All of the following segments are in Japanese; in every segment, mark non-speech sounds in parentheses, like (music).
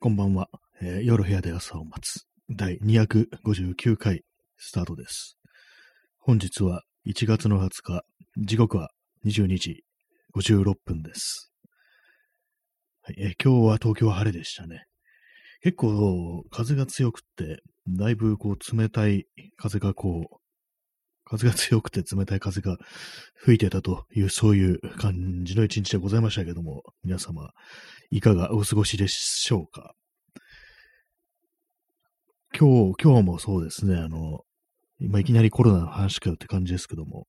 こんばんは、えー夜部屋で朝を待つ第259回スタートです。本日は1月の20日、時刻は22時56分です。はいえー今日は東京は晴れでしたね。結構風が強くって、だいぶこう冷たい風がこう、風が強くて冷たい風が吹いてたという、そういう感じの一日でございましたけども、皆様、いかがお過ごしでしょうか？今日、今日もそうですね、あの、今いきなりコロナの話かよって感じですけども、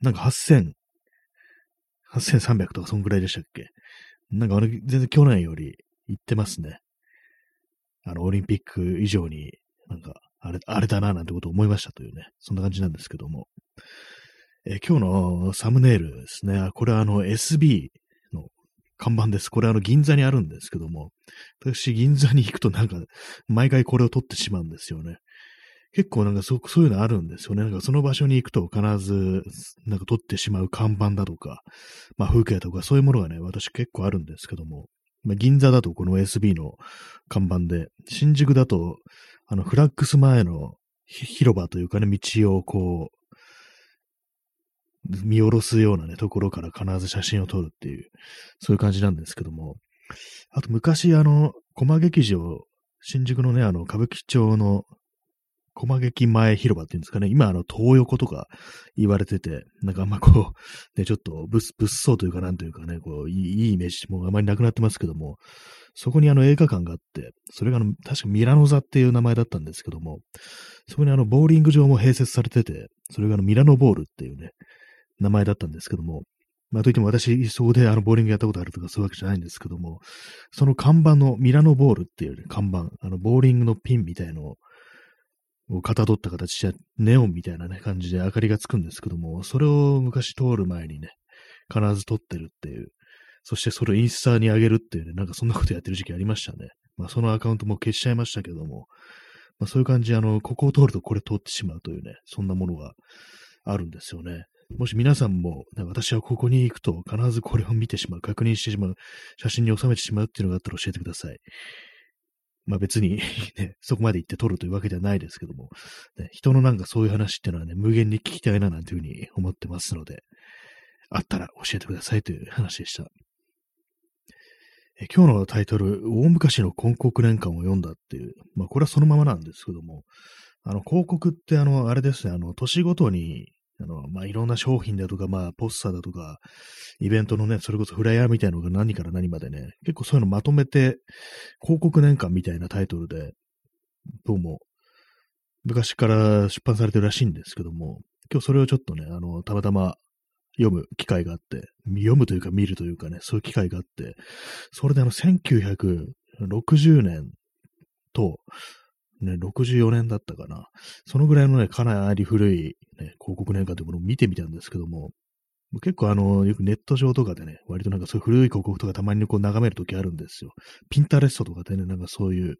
なんか8000、8300とかそんぐらいでしたっけ？なんかあれ、全然去年より行ってますね。あの、オリンピック以上に、なんか、あれ、あれだな、なんてことを思いましたというね、そんな感じなんですけども。え今日のサムネイルですね。あこれはあの SB の看板です。これはあの銀座にあるんですけども、私銀座に行くとなんか、毎回これを撮ってしまうんですよね。結構なんかそそういうのあるんですよね。なんかその場所に行くと必ずなんか撮ってしまう看板だとか、まあ風景とかそういうものがね、私結構あるんですけども、まあ、銀座だとこの SB の看板で、新宿だとあのフラックス前の広場というかね、道をこう、見下ろすようなね、ところから必ず写真を撮るっていう、そういう感じなんですけども、あと昔、あの、駒劇場、新宿のね、あの、歌舞伎町の駒劇前広場っていうんですかね、今、あの、東横とか言われてて、なんかあんまこう、(laughs) ね、ちょっと物物騒というかなんというかね、こう、いいイメージもあまりなくなってますけども、そこにあの映画館があって、それがあの、確かミラノ座っていう名前だったんですけども、そこにあの、ボーリング場も併設されてて、それがあの、ミラノボールっていうね、名前だったんですけども、まあ、といっても私、そこであの、ボーリングやったことあるとかそういうわけじゃないんですけども、その看板のミラノボールっていう、ね、看板、あの、ボーリングのピンみたいのをかたどった形で、ネオンみたいなね、感じで明かりがつくんですけども、それを昔通る前にね、必ず撮ってるっていう、そしてそれをインスタに上げるっていうね、なんかそんなことやってる時期ありましたね。まあ、そのアカウントも消しちゃいましたけども、まあ、そういう感じで、あの、ここを通るとこれ通ってしまうというね、そんなものがあるんですよね。もし皆さんも、私はここに行くと必ずこれを見てしまう、確認してしまう、写真に収めてしまうっていうのがあったら教えてください。まあ別に (laughs) ね、そこまで行って撮るというわけではないですけども、ね、人のなんかそういう話っていうのはね、無限に聞きたいななんていうふうに思ってますので、あったら教えてくださいという話でした。え今日のタイトル、大昔の広告年間を読んだっていう、まあこれはそのままなんですけども、あの広告ってあの、あれですね、あの、年ごとにあの、まあ、いろんな商品だとか、まあ、ポスターだとか、イベントのね、それこそフライヤーみたいなのが何から何までね、結構そういうのまとめて、広告年間みたいなタイトルで、どうも、昔から出版されてるらしいんですけども、今日それをちょっとね、あの、たまたま読む機会があって、読むというか見るというかね、そういう機会があって、それであの、1960年と、ね、64年だったかな。そのぐらいのね、かなり古い、ね、広告年間というものを見てみたんですけども、結構あの、よくネット上とかでね、割となんかそういう古い広告とかたまにこう眺めるときあるんですよ。ピンタレストとかでね、なんかそういう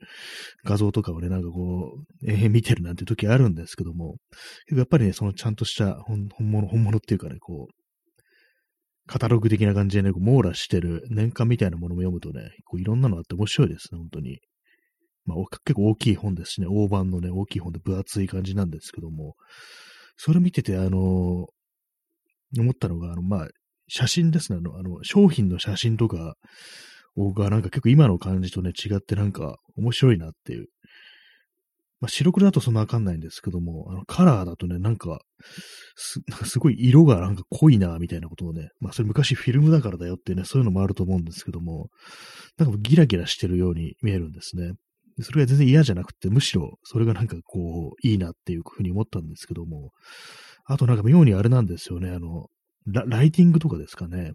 画像とかをね、なんかこう、延々見てるなんて時あるんですけども、やっぱりね、そのちゃんとした本本物、本物っていうかね、こう、カタログ的な感じでね、こう網羅してる年間みたいなものも読むとね、こういろんなのあって面白いですね、本当に。まあ、結構大きい本ですしね、大判のね、大きい本で分厚い感じなんですけども、それ見てて、あの思ったのが、あの、まあ、写真ですね、あの、あの商品の写真とかがなんか結構今の感じとね、違ってなんか面白いなっていう。まあ、白黒だとそんなわかんないんですけども、あの、カラーだとね、なんか、す、なんかすごい色がなんか濃いな、みたいなことをね、まあ、それ昔フィルムだからだよってね、そういうのもあると思うんですけども、なんかギラギラしてるように見えるんですね。それが全然嫌じゃなくて、むしろそれがなんかこう、いいなっていうふうに思ったんですけども、あとなんか妙にあれなんですよね、あの、ラライティングとかですかね。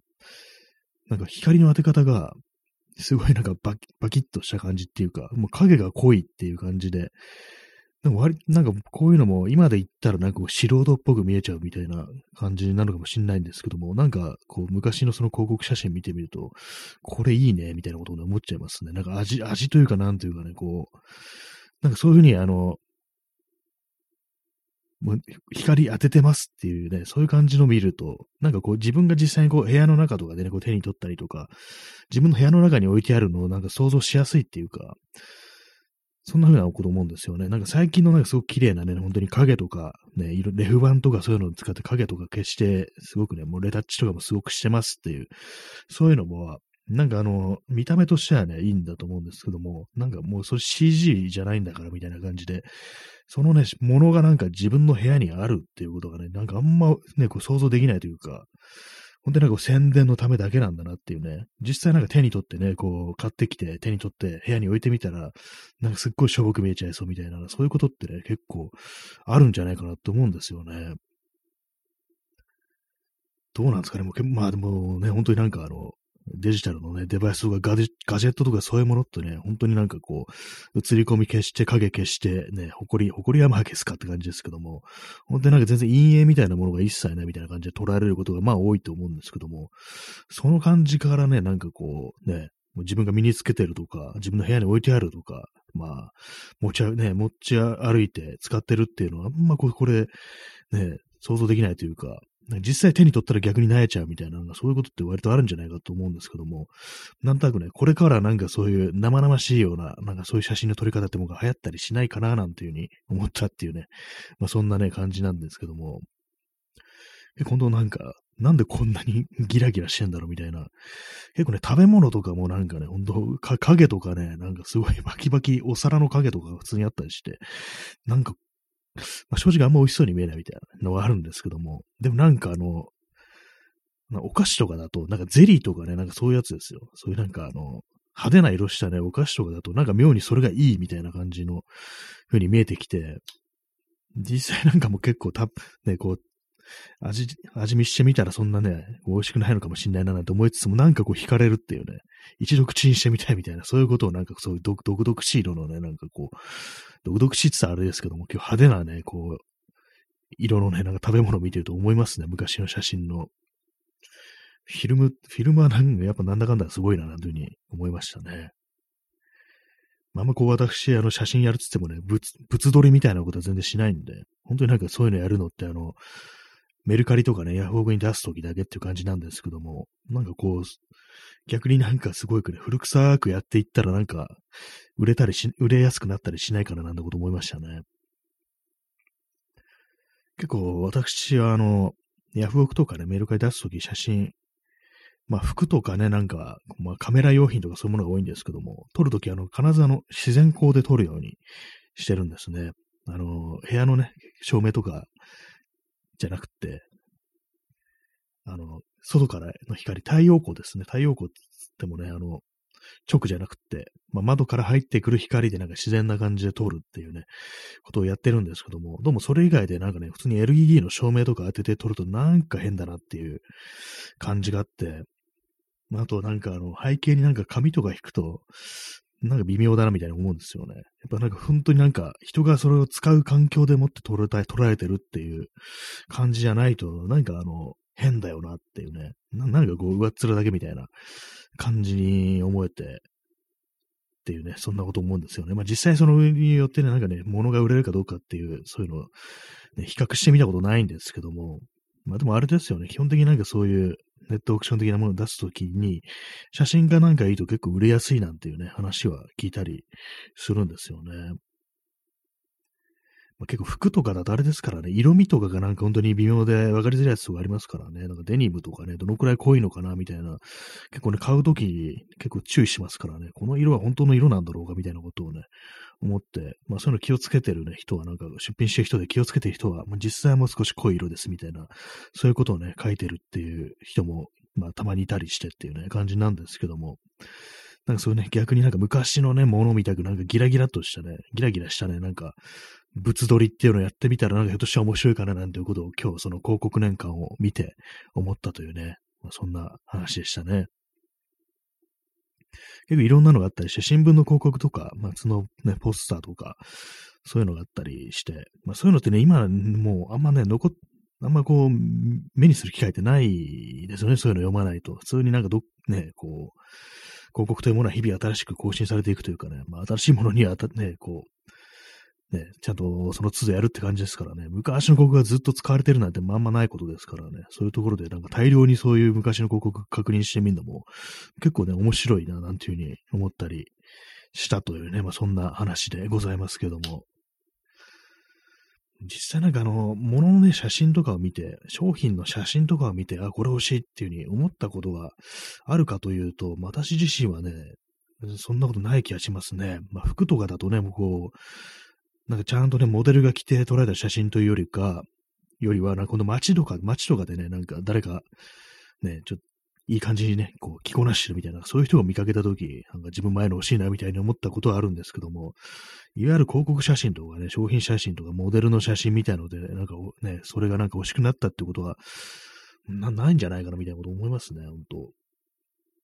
なんか光の当て方が、すごいなんかバキバキッとした感じっていうか、もう影が濃いっていう感じで、なんか割なんかこういうのも今で言ったらなんか素人っぽく見えちゃうみたいな感じなるかもしれないんですけども、なんかこう昔のその広告写真見てみると、これいいねみたいなことを、思っちゃいますね。なんか味、味というかなんというかね、こう、なんかそういうふうにあの、光当ててますっていうね、そういう感じの見ると、なんかこう自分が実際にこう部屋の中とかでね、こう手に取ったりとか、自分の部屋の中に置いてあるのをなんか想像しやすいっていうか、そんな風なこと思うんですよね。なんか最近のなんかすごく綺麗なね、本当に影とか、ね、レフ板とかそういうのを使って影とか消して、すごくね、もうレタッチとかもすごくしてますっていう、そういうのも、なんかあの、見た目としてはね、いいんだと思うんですけども、なんかもうそれ CG じゃないんだからみたいな感じで、そのね、ものがなんか自分の部屋にあるっていうことがね、なんかあんまね、こう想像できないというか、本当になんか宣伝のためだけなんだなっていうね、実際なんか手に取ってね、こう買ってきて手に取って部屋に置いてみたら、なんかすっごいしょぼく見えちゃいそうみたいな、そういうことってね、結構あるんじゃないかなと思うんですよね。どうなんですかね、もうまあでもね、本当になんかあの、デジタルのね、デバイスとかガジェットとかそういうものってね、本当になんかこう、映り込み消して、影消して、ね、埃、埃はまあ消すかって感じですけども、本当になんか全然陰影みたいなものが一切ないみたいな感じで捉えられることがまあ多いと思うんですけども、その感じからね、なんかこう、ね、自分が身につけてるとか、自分の部屋に置いてあるとか、まあ、持ちね、持ち歩いて使ってるっていうのは、あんまこれ、ね、想像できないというか、実際手に取ったら逆に萎えちゃうみたいな、そういうことって割とあるんじゃないかと思うんですけども、なんとなくね、これからなんかそういう生々しいような、なんかそういう写真の撮り方ってもが流行ったりしないかななんていうふうに思ったっていうね、まあそんなね、感じなんですけども、今度なんか、なんでこんなにギラギラしてんだろうみたいな。結構ね、食べ物とかもなんかね、ほんと、影とかね、なんかすごいバキバキお皿の影とかが普通にあったりして、なんかまあ、正直あんま美味しそうに見えないみたいなのはあるんですけども、でもなんかあの、お菓子とかだと、なんかゼリーとかね、なんかそういうやつですよ。そういうなんかあの、派手な色したね、お菓子とかだと、なんか妙にそれがいいみたいな感じの風に見えてきて、実際なんかも結構た、ね、こう、味、味見してみたらそんなね、美味しくないのかもしんないななんて思いつつも、なんかこう惹かれるっていうね、一度口にしてみたいみたいな、そういうことをなんかそういう独々しい色のね、なんかこう、独々しいって言ったらあれですけども、今日派手なね、こう、色のね、なんか食べ物を見てると思いますね、昔の写真の。フィルム、フィルムはなんかやっぱなんだかんだすごいな、なんていうふうに思いましたね。まあんまこう私、あの写真やるっつってもね、物、物撮りみたいなことは全然しないんで、本当になんかそういうのやるのってあの、メルカリとかね、ヤフオクに出すときだけっていう感じなんですけども、なんかこう、逆になんかすごいくね、古臭くやっていったらなんか、売れたりし、売れやすくなったりしないかななんてこと思いましたね。結構私はあの、ヤフオクとかね、メルカリ出すとき写真、まあ服とかね、なんか、まあカメラ用品とかそういうものが多いんですけども、撮るときあの、必ずあの、自然光で撮るようにしてるんですね。あの、部屋のね、照明とかじゃなくて、あの、外からの光、太陽光ですね。太陽光って言ってもね、あの、直じゃなくて、まあ、窓から入ってくる光でなんか自然な感じで通るっていうね、ことをやってるんですけども、どうもそれ以外でなんかね、普通に LED の照明とか当てて撮るとなんか変だなっていう感じがあって、まあ、あとなんかあの背景になんか紙とか引くと、なんか微妙だなみたいに思うんですよね。やっぱなんか本当になんか人がそれを使う環境でもって捉え捉えてるっていう感じじゃないと、なんかあの、変だよなっていうね。ななんかこう、上っ面だけみたいな感じに思えて、っていうね、そんなこと思うんですよね。まあ実際その上によってね、なんかね、物が売れるかどうかっていう、そういうのを、ね、比較してみたことないんですけども、まあでもあれですよね、基本的になんかそういうネットオークション的なものを出すときに、写真がなんかいいと結構売れやすいなんていうね、話は聞いたりするんですよね。まあ、結構服とかだとあれですからね、色味とかがなんか本当に微妙で分かりづらいやつとかありますからね、なんかデニムとかね、どのくらい濃いのかなみたいな、結構ね、買うときに結構注意しますからね、この色は本当の色なんだろうかみたいなことをね、思って、まあそういうの気をつけてるね、人はなんか出品してる人で気をつけてる人は、まあ、実際もう少し濃い色ですみたいな、そういうことをね、書いてるっていう人も、まあたまにいたりしてっていうね、感じなんですけども、なんかそういうね、逆になんか昔のね、ものみたくなんかギラギラとしたね、ギラギラしたね、なんか、物撮りっていうのをやってみたら、なんかひょっとしたら面白いかななんていうことを今日その広告年間を見て思ったというね、まあ、そんな話でしたね。結構いろんなのがあったりして、新聞の広告とか、まあ、そのね、ポスターとか、そういうのがあったりして、まあそういうのってね、今もうあんまね、残っ、あんまこう、目にする機会ってないですよね、そういうの読まないと。普通になんかど、ね、こう、広告というものは日々新しく更新されていくというかね、まあ新しいものにはね、こう、ね、ちゃんとその都度やるって感じですからね、昔の広告がずっと使われてるなんてまんまないことですからね、そういうところでなんか大量にそういう昔の広告確認してみるのも結構ね、面白いな、なんていうふうに思ったりしたというね、まあそんな話でございますけども。実際なんかあの、物のね、写真とかを見て、商品の写真とかを見て、あ、これ欲しいっていうふうに思ったことがあるかというと、私自身はね、そんなことない気がしますね。まあ、服とかだとね、もうこう、なんかちゃんとね、モデルが着て撮られた写真というよりか、よりは、この街とか、街とかでね、なんか誰か、ね、ちょっと、いい感じにね、こう、着こなしてるみたいな、そういう人を見かけたとき、なんか自分前の欲しいなみたいに思ったことはあるんですけども、いわゆる広告写真とかね、商品写真とかモデルの写真みたいので、なんかね、それがなんか欲しくなったってことは、な、ないんじゃないかなみたいなこと思いますね、本当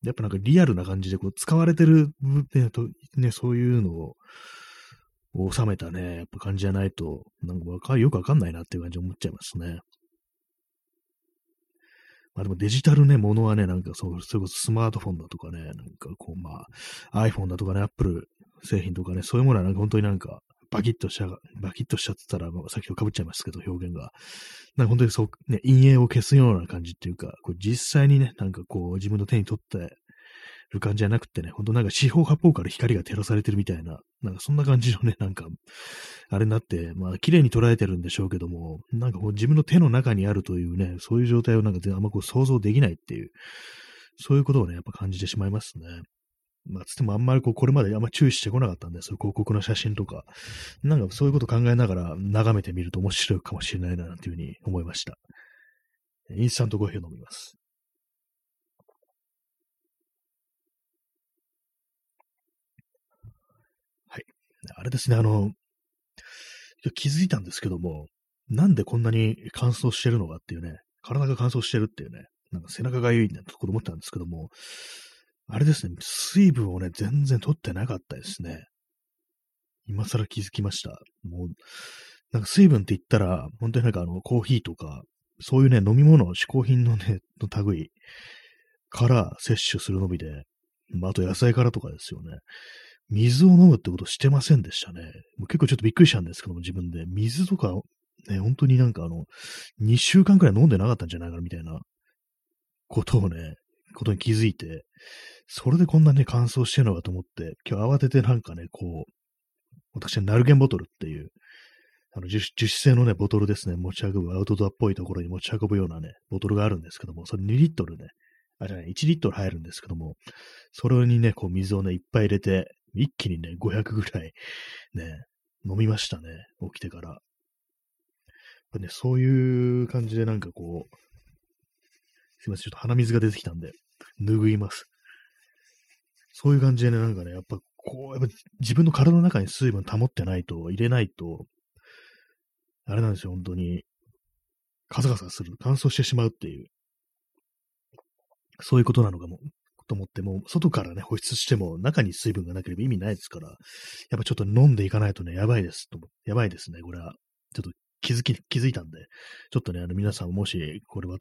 やっぱなんかリアルな感じでこう使われてる、ね、とね、そういうのを、収めたね、やっぱ感じじゃないと、なんかよくわかんないなっていう感じ思っちゃいますね。まあでもデジタルね、ものはね、なんかそう、それこそスマートフォンだとかね、なんかこう、まあ、iPhone だとかね、Apple 製品とかね、そういうものはなんか本当になんか、バキッとしちゃ、バキッとしちゃってたら、まあ、さっきと被っちゃいますけど、表現が。なんか本当にそう、ね、陰影を消すような感じっていうか、これ実際にね、なんかこう、自分の手に取ってる感じじゃなくてね、ほんとなんか四方八方から光が照らされてるみたいな、なんかそんな感じのね、なんか、あれになって、まあ綺麗に捉えてるんでしょうけども、なんかこう自分の手の中にあるというね、そういう状態をなんかあんまこう想像できないっていう、そういうことをね、やっぱ感じてしまいますね。まあ、つってもあんまりこう、これまであんま注意してこなかったんですよ。広告の写真とか。なんかそういうこと考えながら眺めてみると面白いかもしれないな、というふうに思いました。インスタントコーヒーを飲みます。あれですね、あの、気づいたんですけども、なんでこんなに乾燥してるのかっていうね、体が乾燥してるっていうね、なんか背中がゆいなところ思ったんですけども、あれですね、水分をね、全然取ってなかったですね。今更気づきました。もう、なんか水分って言ったら、本当になんかあの、コーヒーとか、そういうね、飲み物、嗜好品のね、の類から摂取するのみで、まあ、あと野菜からとかですよね。水を飲むってことしてませんでしたね。結構ちょっとびっくりしたんですけども、自分で。水とか、ね、本当になんかあの、2週間くらい飲んでなかったんじゃないかな、みたいなことをね、ことに気づいて、それでこんなね、乾燥してるのかと思って、今日慌ててなんかね、こう、私はナルゲンボトルっていう、あの樹脂製のね、ボトルですね、持ち運ぶ、アウトドアっぽいところに持ち運ぶようなね、ボトルがあるんですけども、それ2リットルね、あ、じゃない、1リットル入るんですけども、それにね、こう水をね、いっぱい入れて、一気にね、500ぐらい、ね、飲みましたね、起きてから。やっぱね、そういう感じでなんかこう、すいません、ちょっと鼻水が出てきたんで、拭います。そういう感じでね、なんかね、やっぱこう、やっぱ自分の体の中に水分保ってないと、入れないと、あれなんですよ、本当に。カサカサする、乾燥してしまうっていう、そういうことなのかもと思っても、外からね、保湿しても中に水分がなければ意味ないですから、やっぱちょっと飲んでいかないとね、やばいです。とやばいですね、これは。ちょっと気づき、気づいたんで、ちょっとね、あの皆さんもし、これは、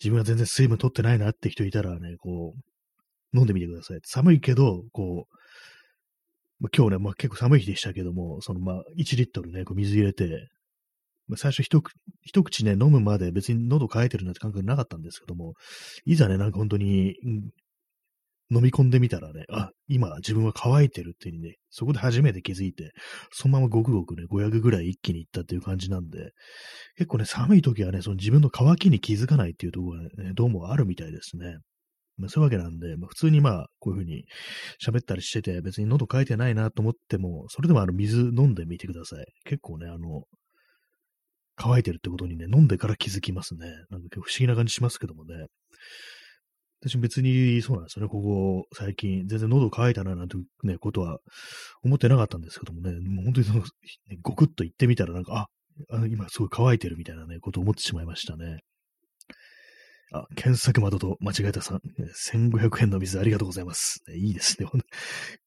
自分が全然水分取ってないなって人いたらね、こう、飲んでみてください。寒いけど、こう、まあ、今日ね、まあ、結構寒い日でしたけども、そのまあ、1リットルね、こう水入れて、まあ、最初一口一口ね、飲むまで別に喉乾いてるなんて感覚なかったんですけども、いざね、なんか本当に、飲み込んでみたらね、あ、今自分は乾いてるっていうね、そこで初めて気づいて、そのままごくごくね、500ぐらい一気にいったっていう感じなんで、結構ね、寒い時はね、その自分の乾きに気づかないっていうところがね、どうもあるみたいですね。まあ、そういうわけなんで、まあ、普通にまあ、こういうふうに喋ったりしてて、別に喉乾いてないなと思っても、それでもあの水飲んでみてください。結構ね、あの、乾いてるってことにね、飲んでから気づきますね。なんか不思議な感じしますけどもね。私別にそうなんですよね、ここ最近、全然喉乾いたななんてね、ことは思ってなかったんですけどもね、もう本当にその、ごくっと言ってみたらなんか、あ、あ今すごい乾いてるみたいなね、ことを思ってしまいましたね。あ、検索窓と間違えたさん、1500円の水ありがとうございます。いいですね。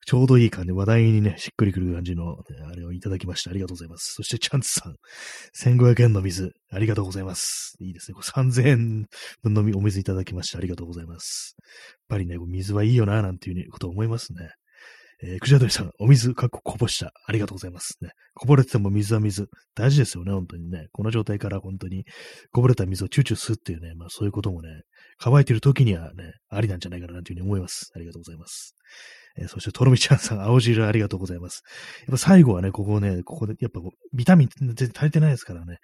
ちょうどいい感じ、話題にね、しっくりくる感じの、あれをいただきました。ありがとうございます。そして、チャンツさん、1500円の水、ありがとうございます。いいですね。3000円分のお水いただきました。ありがとうございます。やっぱりね、水はいいよな、なんていうことを思いますね。えー、クジャドリさん、お水、かっここぼした。ありがとうございます。ね。こぼれてても水は水。大事ですよね、本当にね。この状態から本当にこぼれた水をチューチュー吸うっていうね、まあそういうこともね、乾いてる時にはね、ありなんじゃないかなというふうに思います。ありがとうございます。えー、そして、とろみちゃんさん、青汁ありがとうございます。やっぱ最後はね、ここね、ここで、やっぱビタミン全然足りてないですからね、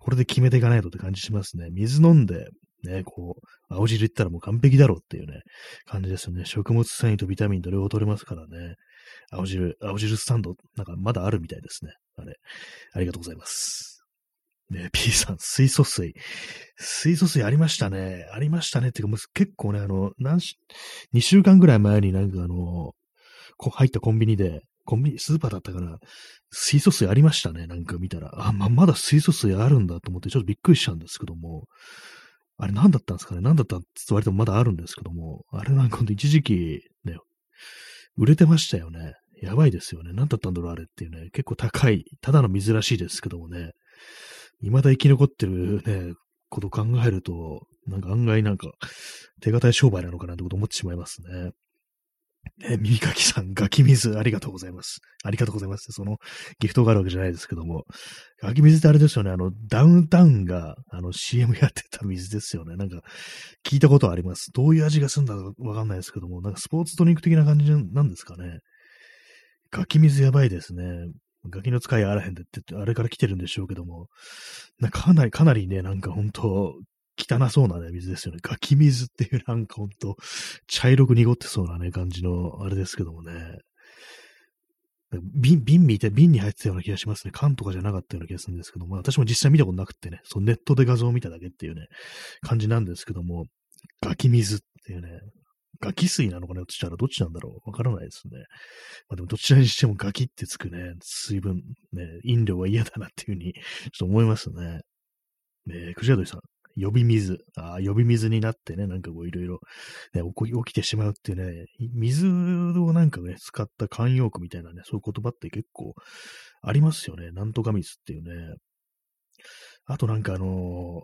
これで決めていかないとって感じしますね。水飲んで、ね、こう、青汁いったらもう完璧だろうっていうね、感じですよね。食物繊維とビタミンと両方取れますからね。青汁、青汁スタンド、なんかまだあるみたいですね。あれ、ありがとうございます。ね、P さん、水素水。水素水ありましたね。ありましたね。っていうか、結構ね、あの、何し、2週間ぐらい前になんかあの、こ入ったコンビニで、コンビニ、スーパーだったかな、水素水ありましたね。なんか見たら。あ、ま、まだ水素水あるんだと思ってちょっとびっくりしたんですけども、あれ何だったんですかね？何だったって言われてもまだあるんですけども、あれなんか一時期ね、売れてましたよね。やばいですよね。何だったんだろうあれっていうね。結構高い、ただの水らしいですけどもね。未だ生き残ってるね、こと考えると、なんか案外なんか手堅い商売なのかなってこと思ってしまいますね。え、耳かきさん、ガキ水、ありがとうございます。ありがとうございます。その、ギフトがあるわけじゃないですけども。ガキ水ってあれですよね、あの、ダウンタウンが、あの、CM やってた水ですよね。なんか、聞いたことあります。どういう味がするんだかわかんないですけども、なんかスポーツドリンク的な感じなんですかね。ガキ水やばいですね。ガキの使いあらへんでって、あれから来てるんでしょうけども、なかなり、かなりね、なんか本当汚そうなね、水ですよね。ガキ水っていうなんかほんと、茶色く濁ってそうなね、感じの、あれですけどもね。瓶、瓶見て、瓶に入ってたような気がしますね。缶とかじゃなかったような気がするんですけども、私も実際見たことなくてね、そうネットで画像を見ただけっていうね、感じなんですけども、ガキ水っていうね、ガキ水なのかね、そしたらどっちなんだろうわからないですね。まあでもどちらにしてもガキってつくね、水分、ね、飲料は嫌だなっていうふうに、ちょっと思いますね。ねクジャドリさん、呼び水。あ呼び水になってね、なんかこういろいろ、ね、起きてしまうっていうね、水をなんかね、使った慣用句みたいなね、そういう言葉って結構ありますよね。なんとか水っていうね。あとなんかあの、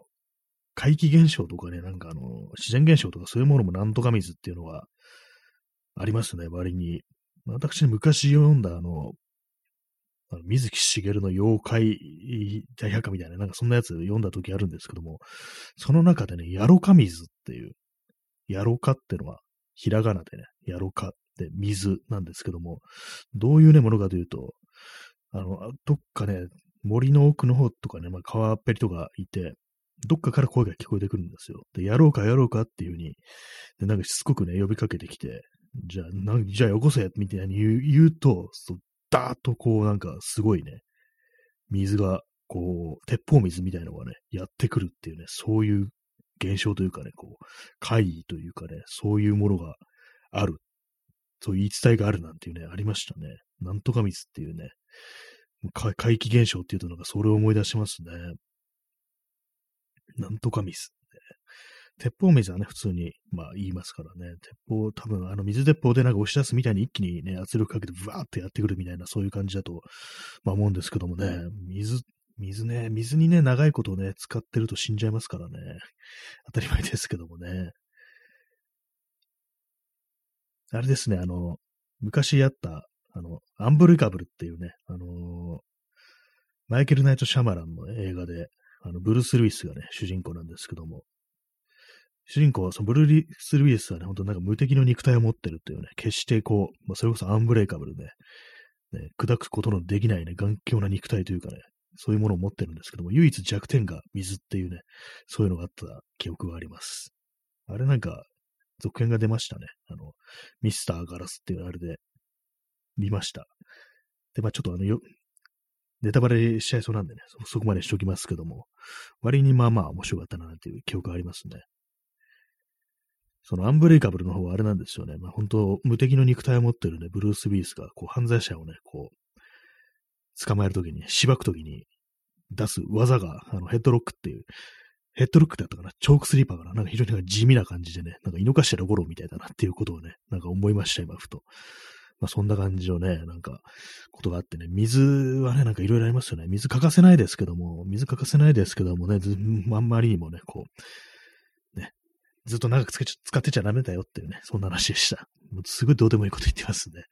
怪奇現象とかね、なんかあの、自然現象とかそういうものもなんとか水っていうのはありますね、割に。私、昔読んだあの、あの水木しげるの妖怪大百科みたいな、なんかそんなやつ読んだ時あるんですけども、その中でね、ヤロカ水っていう、ヤロカってのは、ひらがなでね、ヤロカって水なんですけども、どういうね、ものかというと、あの、どっかね、森の奥の方とかね、まあ、川っぺりとかいて、どっかから声が聞こえてくるんですよ。で、やろうかやろうかっていう風に、で、なんかしつこくね、呼びかけてきて、じゃあ、なじゃあよこせみたいに言う言うと、ダーッとこうなんかすごいね、水が、こう、鉄砲水みたいのがね、やってくるっていうね、そういう現象というかね、こう、怪異というかね、そういうものがある。そういう言い伝えがあるなんていうね、ありましたね。なんとか水っていうね、怪奇現象っていうとなんかそれを思い出しますね。なんとか水。鉄砲水はね、普通に、まあ言いますからね。鉄砲、多分あの水鉄砲でなんか押し出すみたいに一気にね、圧力かけてブワーってやってくるみたいな、そういう感じだと、まあ思うんですけどもね、水、水ね、水にね、長いことをね、使ってると死んじゃいますからね。当たり前ですけどもね。あれですね、あの、昔やった、あの、アンブルカブルっていうね、あのマイケル・ナイト・シャマランの映画で、あの、ブルース・ルイスがね、主人公なんですけども、主人公は、そのブルーリス・ルイスはね、ほんとなんか無敵の肉体を持ってるっていうね、決してこう、まあ、それこそアンブレイカブルで、ね、砕くことのできないね、頑強な肉体というかね、そういうものを持ってるんですけども、唯一弱点が水っていうね、そういうのがあった記憶があります。あれなんか、続編が出ましたね。あの、ミスターガラスっていうあれで、見ました。で、まあちょっとあの、よ、ネタバレしちゃいそうなんでね、そ、こまでしときますけども、割にまあまあ面白かったなっていう記憶がありますね。そのアンブレイカブルの方はあれなんですよね。まあ本当、無敵の肉体を持ってるね、ブルース・ウィースが、こう、犯罪者をね、こう、捕まえるときに、しばくときに出す技が、あの、ヘッドロックっていう、ヘッドロックだったかなチョークスリーパーかななんか非常に地味な感じでね、なんか井の頭五郎みたいだなっていうことをね、なんか思いました、今、ふと。まあそんな感じのね、なんか、ことがあってね、水はね、なんかいろいろありますよね。水欠かせないですけども、水欠かせないですけどもね、(laughs) あんまりにもね、こう、ずっと長くつけちゃ使ってちゃダメだよっていうね、そんな話でした。もうすごいどうでもいいこと言ってますね。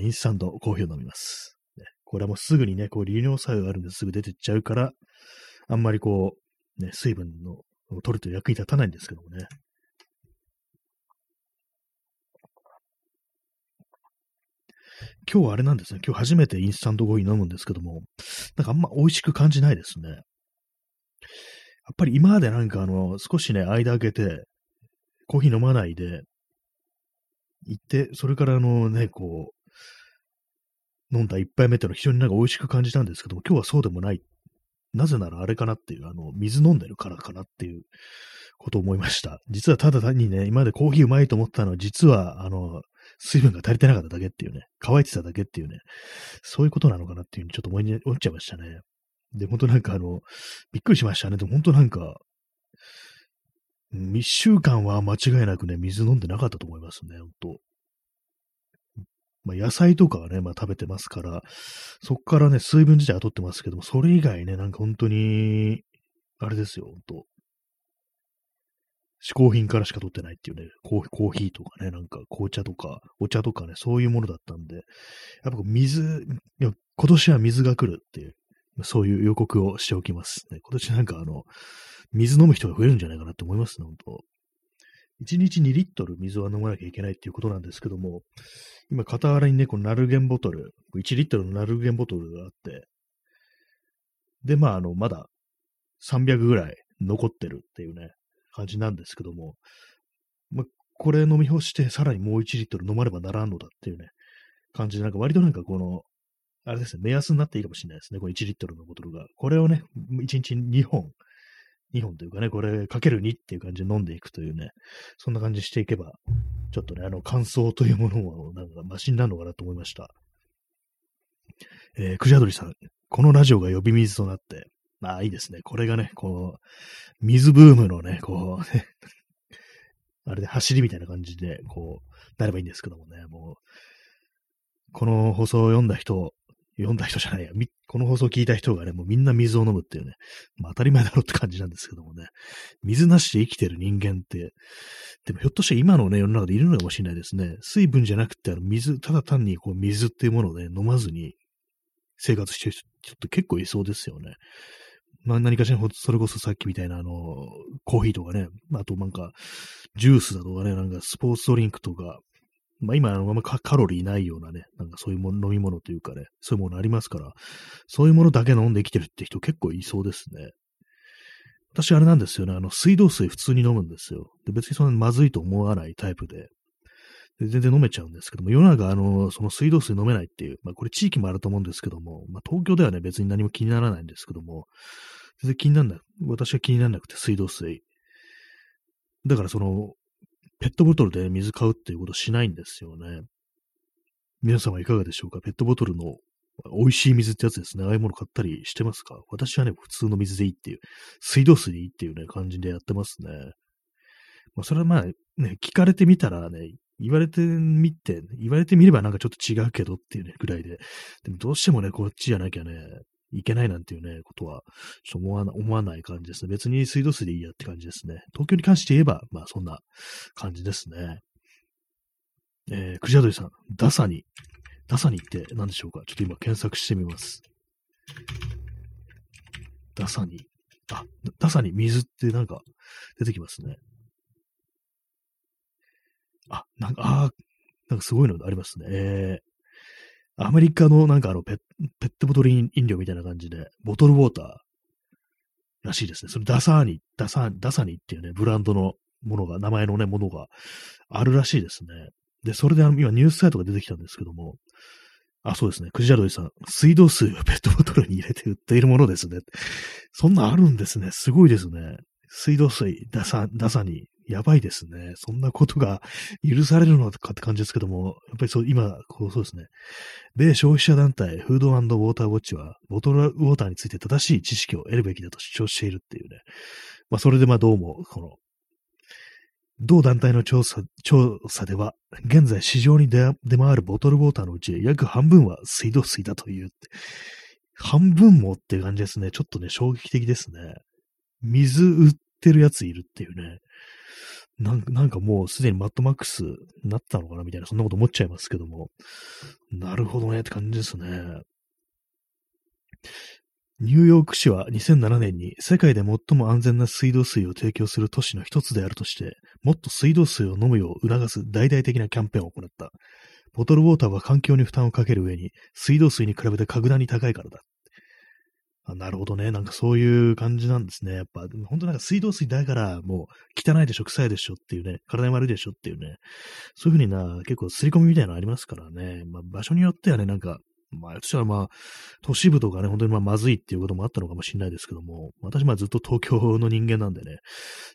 インスタントコーヒーを飲みます。ねこれはもうすぐにね、こう利尿作用があるんですぐ出てっちゃうから、あんまりこう、ね、水分のを取ると役に立たないんですけどもね。今日はあれなんですね。今日初めてインスタントコーヒー飲むんですけども、なんかあんま美味しく感じないですね。やっぱり今までなんかあの、少しね、間空けて、コーヒー飲まないで、行って、それからあのね、こう、飲んだ一杯目っていうのは非常になんか美味しく感じたんですけども、今日はそうでもない。なぜならあれかなっていう、あの、水飲んでるからかなっていうことを思いました。実はただ単にね、今までコーヒーうまいと思ったのは、実は、あの、水分が足りてなかっただけっていうね、乾いてただけっていうね、そういうことなのかなっていうふうにちょっと思い思っちゃいましたね。で、本当なんかあの、びっくりしましたね。でも本当なんか、一週間は間違いなくね、水飲んでなかったと思いますね、本当まあ、野菜とかはね、まあ食べてますから、そっからね、水分自体は取ってますけども、それ以外ね、なんか本当に、あれですよ、本当嗜好品からしか取ってないっていうね、コーヒーとかね、なんか紅茶とか、お茶とかね、そういうものだったんで、やっぱ水、今年は水が来るっていう、そういう予告をしておきます、ね。今年なんかあの、水飲む人が増えるんじゃないかなって思いますね、本当1日2リットル水は飲まなきゃいけないっていうことなんですけども、今、傍らにね、このナルゲンボトル、1リットルのナルゲンボトルがあって、で、まあ、あの、まだ300ぐらい残ってるっていうね、感じなんですけども、まあ、これ飲み干して、さらにもう1リットル飲まねばならんのだっていうね、感じで、なんか割となんかこの、あれですね、目安になっていいかもしれないですね、この1リットルのボトルが。これをね、1日2本、2本というかね、これかける2っていう感じで飲んでいくというね、そんな感じしていけば、ちょっとね、あの、乾燥というものもなんかマシになるのかなと思いました。えー、クジャドリさん、このラジオが呼び水となって、まあいいですね。これがね、この、水ブームのね、こう、ね、(laughs) あれで走りみたいな感じで、こう、なればいいんですけどもね、もう、この放送を読んだ人、読んだ人じゃないや、この放送を聞いた人がね、もうみんな水を飲むっていうね、まあ当たり前だろうって感じなんですけどもね、水なしで生きてる人間って、でもひょっとして今のね、世の中でいるのかもしれないですね。水分じゃなくて、あの水、ただ単にこう水っていうものをね、飲まずに生活してる人、ちょっと結構いそうですよね。まあ何かしら、それこそさっきみたいなあの、コーヒーとかね、あとなんか、ジュースだとかね、なんかスポーツドリンクとか、まあ今、あんまカロリーないようなね、なんかそういうも飲み物というかね、そういうものありますから、そういうものだけ飲んで生きてるって人結構いそうですね。私あれなんですよね、あの、水道水普通に飲むんですよ。で別にそんなまずいと思わないタイプで。で全然飲めちゃうんですけども、世の中、あの、その水道水飲めないっていう、まあこれ地域もあると思うんですけども、まあ東京ではね、別に何も気にならないんですけども、全然気にならない。私は気にならなくて、水道水。だからその、ペットボトルで水買うっていうことしないんですよね。皆様いかがでしょうか？ペットボトルの美味しい水ってやつですね。ああいうもの買ったりしてますか？私はね、普通の水でいいっていう、水道水でいいっていうね、感じでやってますね。まあ、それはまあ、ね、聞かれてみたらね、言われてみて、言われてみればなんかちょっと違うけどっていうね、ぐらいで。でもどうしてもね、こっちじゃなきゃね、いけないなんていうね、ことは、ちょ思わな思わない感じですね。別に水道水でいいやって感じですね。東京に関して言えば、まあそんな感じですね。えー、クジャドリさん、ダサニ。ダサニって何でしょうか？ちょっと今検索してみます。ダサニ。あ、ダサニ水ってなんか出てきますね。あ、なんか、あなんかすごいのありますね。えアメリカのなんかあのペッペットボトル飲料みたいな感じで、ボトルウォーターらしいですね。そのダサーニ、ダサーダサニっていうね、ブランドのものが、名前のね、ものがあるらしいですね。で、それであの今ニュースサイトが出てきたんですけども、あ、そうですね。クジャロイさん。水道水をペットボトルに入れて売っているものですね。そんなあるんですね。すごいですね。水道水、ダサ、ダサにやばいですね。そんなことが (laughs) 許されるのかって感じですけども、やっぱりそう、今、こうそうですね。米消費者団体、フードウォーターウォッチは、ボトルウォーターについて正しい知識を得るべきだと主張しているっていうね。まあ、それでまあどうも、この、同団体の調査、調査では、現在市場に出回るボトルウォーターのうち約半分は水道水だという。半分もって感じですね。ちょっとね、衝撃的ですね。水売ってるやついるっていうね。なんなんかもうすでにマッドマックスになったのかな？みたいな、そんなこと思っちゃいますけども。なるほどねって感じですね。ニューヨーク市は2007年に世界で最も安全な水道水を提供する都市の一つであるとして、もっと水道水を飲むよう促す大々的なキャンペーンを行った。ボトルウォーターは環境に負担をかける上に、水道水に比べて格段に高いからだ。あなるほどね。なんかそういう感じなんですね。やっぱ、本当なんか水道水だからもう汚いでしょ、臭いでしょっていうね、体に悪いでしょっていうね、そういうふうにな、結構刷り込みみたいなのありますからね。まあ場所によってはね、なんかまあ、私はまあ、都市部とかね、本当にまあまずいっていうこともあったのかもしれないですけども、私まあずっと東京の人間なんでね、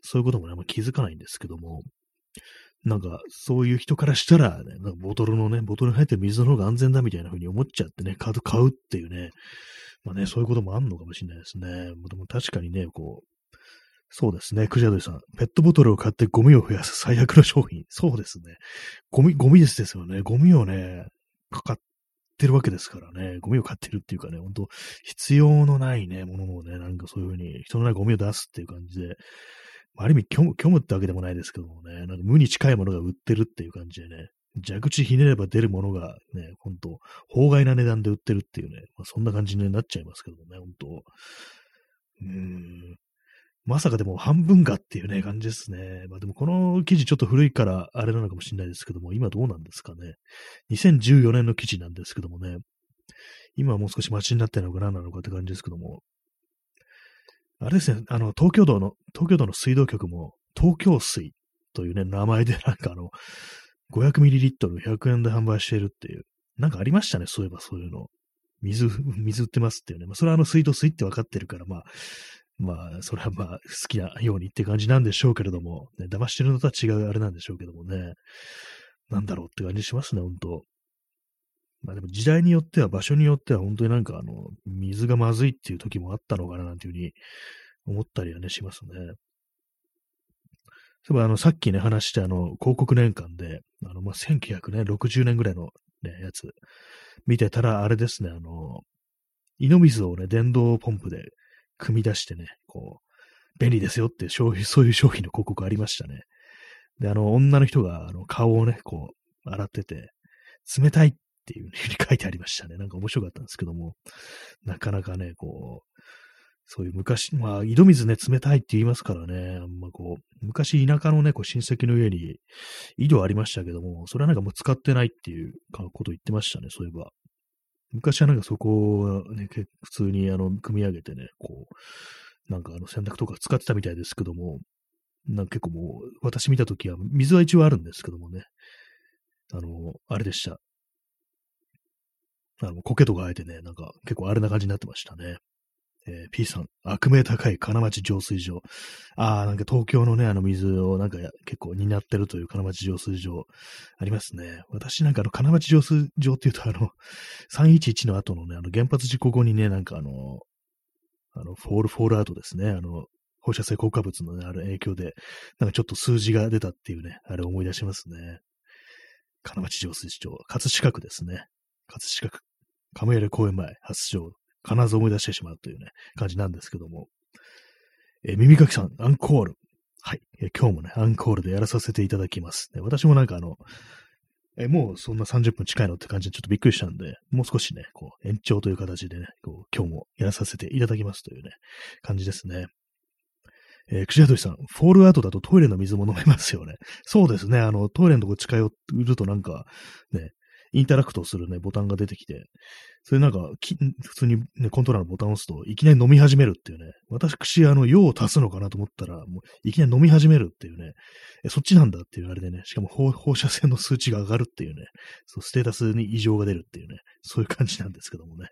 そういうこともね、まあ、気づかないんですけども、なんか、そういう人からしたら、ね、なんかボトルのね、ボトルに入ってる水の方が安全だみたいな風に思っちゃってね、買うっていうね、まあね、そういうこともあるのかもしれないですね。でも確かにね、こう、そうですね、クジャドリさん。ペットボトルを買ってゴミを増やす最悪の商品。そうですね。ゴミ、ゴミですですよね。ゴミをね、かかってるわけですからね、ゴミを買ってるっていうかね、ほんと必要のないね、ものをね、なんかそういうふうに人のないゴミを出すっていう感じで、まある意味虚無、虚無ってわけでもないですけどもね、なんか無に近いものが売ってるっていう感じでね、蛇口ひねれば出るものがね、ほんと、法外な値段で売ってるっていうね、まあ、そんな感じになっちゃいますけどもね、ほんと。うん。まさかでも半分がっていうね、感じですね。まあでもこの記事ちょっと古いからあれなのかもしれないですけども、今どうなんですかね。2014年の記事なんですけどもね、今はもう少し街になってるのか何なのかって感じですけども、あれですね、あの、東京都の、東京都の水道局も、東京水というね、名前でなんかあの、500ml100 円で販売しているっていう、なんかありましたね、そういえばそういうの。水、(laughs) 水売ってますっていうね。まあ、それはあの水道水って分かってるから、まあ、まあ、それはまあ、好きなようにって感じなんでしょうけれども、ね、騙してるのとは違うあれなんでしょうけどもね、なんだろうって感じしますね、本当まあでも時代によっては、場所によっては、本当になんかあの、水がまずいっていう時もあったのかな、なんていうふうに思ったりはね、しますね。そういえば、あの、さっきね、話したあの、広告年間で、あの、まあ、1960年ぐらいのね、やつ、見てたら、あれですね、あの、井戸水をね、電動ポンプで組み出してね、こう、便利ですよって商品、そういう商品の広告ありましたね。で、あの、女の人が、あの、顔をね、こう、洗ってて、冷たいっていうふうに書いてありましたね。なんか面白かったんですけども、なかなかね、こう、そういう昔、まあ、井戸水ね、冷たいって言いますからね、あんまこう、昔田舎のね、こう親戚の家に井戸ありましたけども、それはなんかもう使ってないっていうこと言ってましたね、そういえば。昔はなんかそこをね、普通にあの、組み上げてね、こう、なんかあの洗濯とか使ってたみたいですけども、なんか結構もう、私見たときは、水は一応あるんですけどもね、あの、あれでした。あの、苔とか生えてね、なんか結構あれな感じになってましたね。えー、P さん、悪名高い金町浄水場。ああ、なんか東京のね、あの水をなんか結構担ってるという金町浄水場ありますね。私なんかあの金町浄水場っていうとあの、311の後のね、あの原発事故後にね、なんかあの、あの、フォール、フォールアウトですね。あの、放射性降下物の、ね、ある影響で、なんかちょっと数字が出たっていうね、あれ思い出しますね。金町浄水場、葛飾区ですね。葛飾区、亀有公園前、発祥必ず思い出してしまうというね、感じなんですけども。え耳かきさん、アンコール。はい、え今日もね、アンコールでやらさせていただきます。私もなんかあの、えもうそんな30分近いのって感じでちょっとびっくりしたんで、もう少しね、こう、延長という形でね、こう今日もやらさせていただきますというね、感じですね。えー、くじはとしさん、フォールアウトだとトイレの水も飲めますよね。そうですね。あの、トイレのとこ近寄るとなんか、ね、インタラクトするね、ボタンが出てきて、それなんか、普通にね、コントローラーのボタンを押すと、いきなり飲み始めるっていうね、私、あの、用を足すのかなと思ったら、もう、いきなり飲み始めるっていうね、えそっちなんだっていうあれでね、しかも放射線の数値が上がるっていうね、そう、ステータスに異常が出るっていうね、そういう感じなんですけどもね。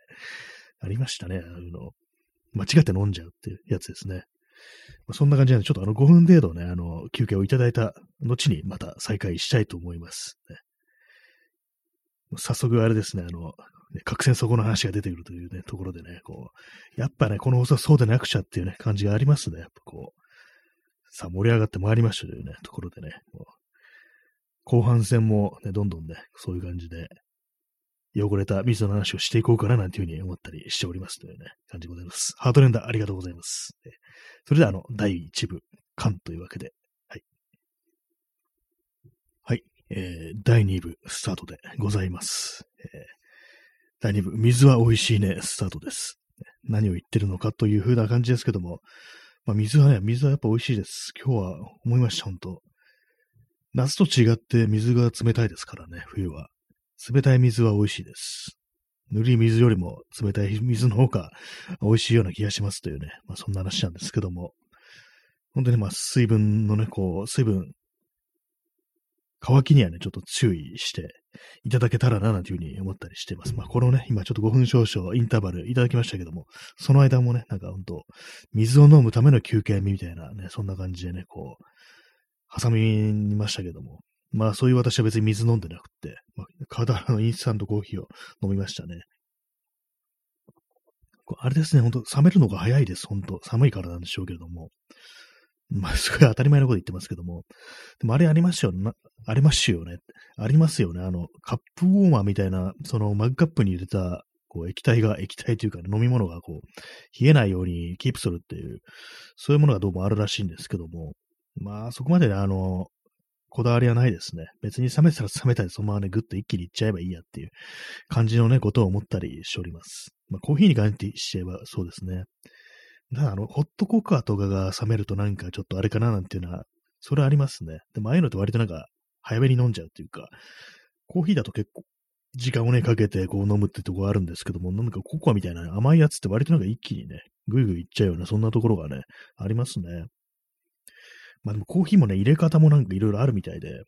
ありましたね、あの。間違って飲んじゃうっていうやつですね。まあ、そんな感じなんで、ちょっとあの5分程度ね、あの、休憩をいただいた後にまた再開したいと思います、ね。早速あれですね、あの、核戦争後の話が出てくるというね、ところでね、こう、やっぱね、この放送はそうでなくちゃっていうね、感じがありますね。やっぱこう、さあ盛り上がってまいりましたというね、ところでね、後半戦もね、どんどんね、そういう感じで、汚れた水の話をしていこうかななんていうふうに思ったりしておりますというね、感じでございます。ハートレンダーありがとうございます。それでは、あの、第1部、完というわけで、えー、第2部スタートでございます。えー、第2部、水は美味しいね、スタートです。何を言ってるのかという風な感じですけども、まあ、水はね、水はやっぱ美味しいです。今日は思いました、本当夏と違って水が冷たいですからね、冬は。冷たい水は美味しいです。ぬるい水よりも冷たい水の方が美味しいような気がしますというね、まあそんな話なんですけども、本当にまあ水分のね、こう、水分乾きにはね、ちょっと注意していただけたらな、なんていうふうに思ったりしています。まあ、このね、今ちょっと5分少々インターバルいただきましたけども、その間もね、なんかほんと、水を飲むための休憩みたいなね、そんな感じでね、こう、挟みましたけども、まあ、そういう私は別に水飲んでなくて、まあ、体のインスタントコーヒーを飲みましたね。あれですね、ほんと、冷めるのが早いです、ほんと。寒いからなんでしょうけれども。まあ、すごい当たり前のこと言ってますけども。でもあれありますよね。ありますよね。ありますよね。あの、カップウォーマーみたいな、そのマグカップに入れた、こう、液体が、液体というか、ね、飲み物がこう、冷えないようにキープするっていう、そういうものがどうもあるらしいんですけども。まあ、そこまでね、あの、こだわりはないですね。別に冷めたら冷めたり、そのままね、ぐっと一気にいっちゃえばいいやっていう感じのね、ことを思ったりしております。まあ、コーヒーに関して言えばそうですね。ただ、あの、ホットココアとかが冷めるとなんかちょっとあれかななんていうのは、それありますね。でも、ああいうのって割となんか、早めに飲んじゃうっていうか、コーヒーだと結構、時間をね、かけてこう飲むってとこあるんですけども、なんかココアみたいな甘いやつって割となんか一気にね、ぐいぐいいっちゃうような、そんなところがね、ありますね。まあでもコーヒーもね、入れ方もなんかいろいろあるみたいで、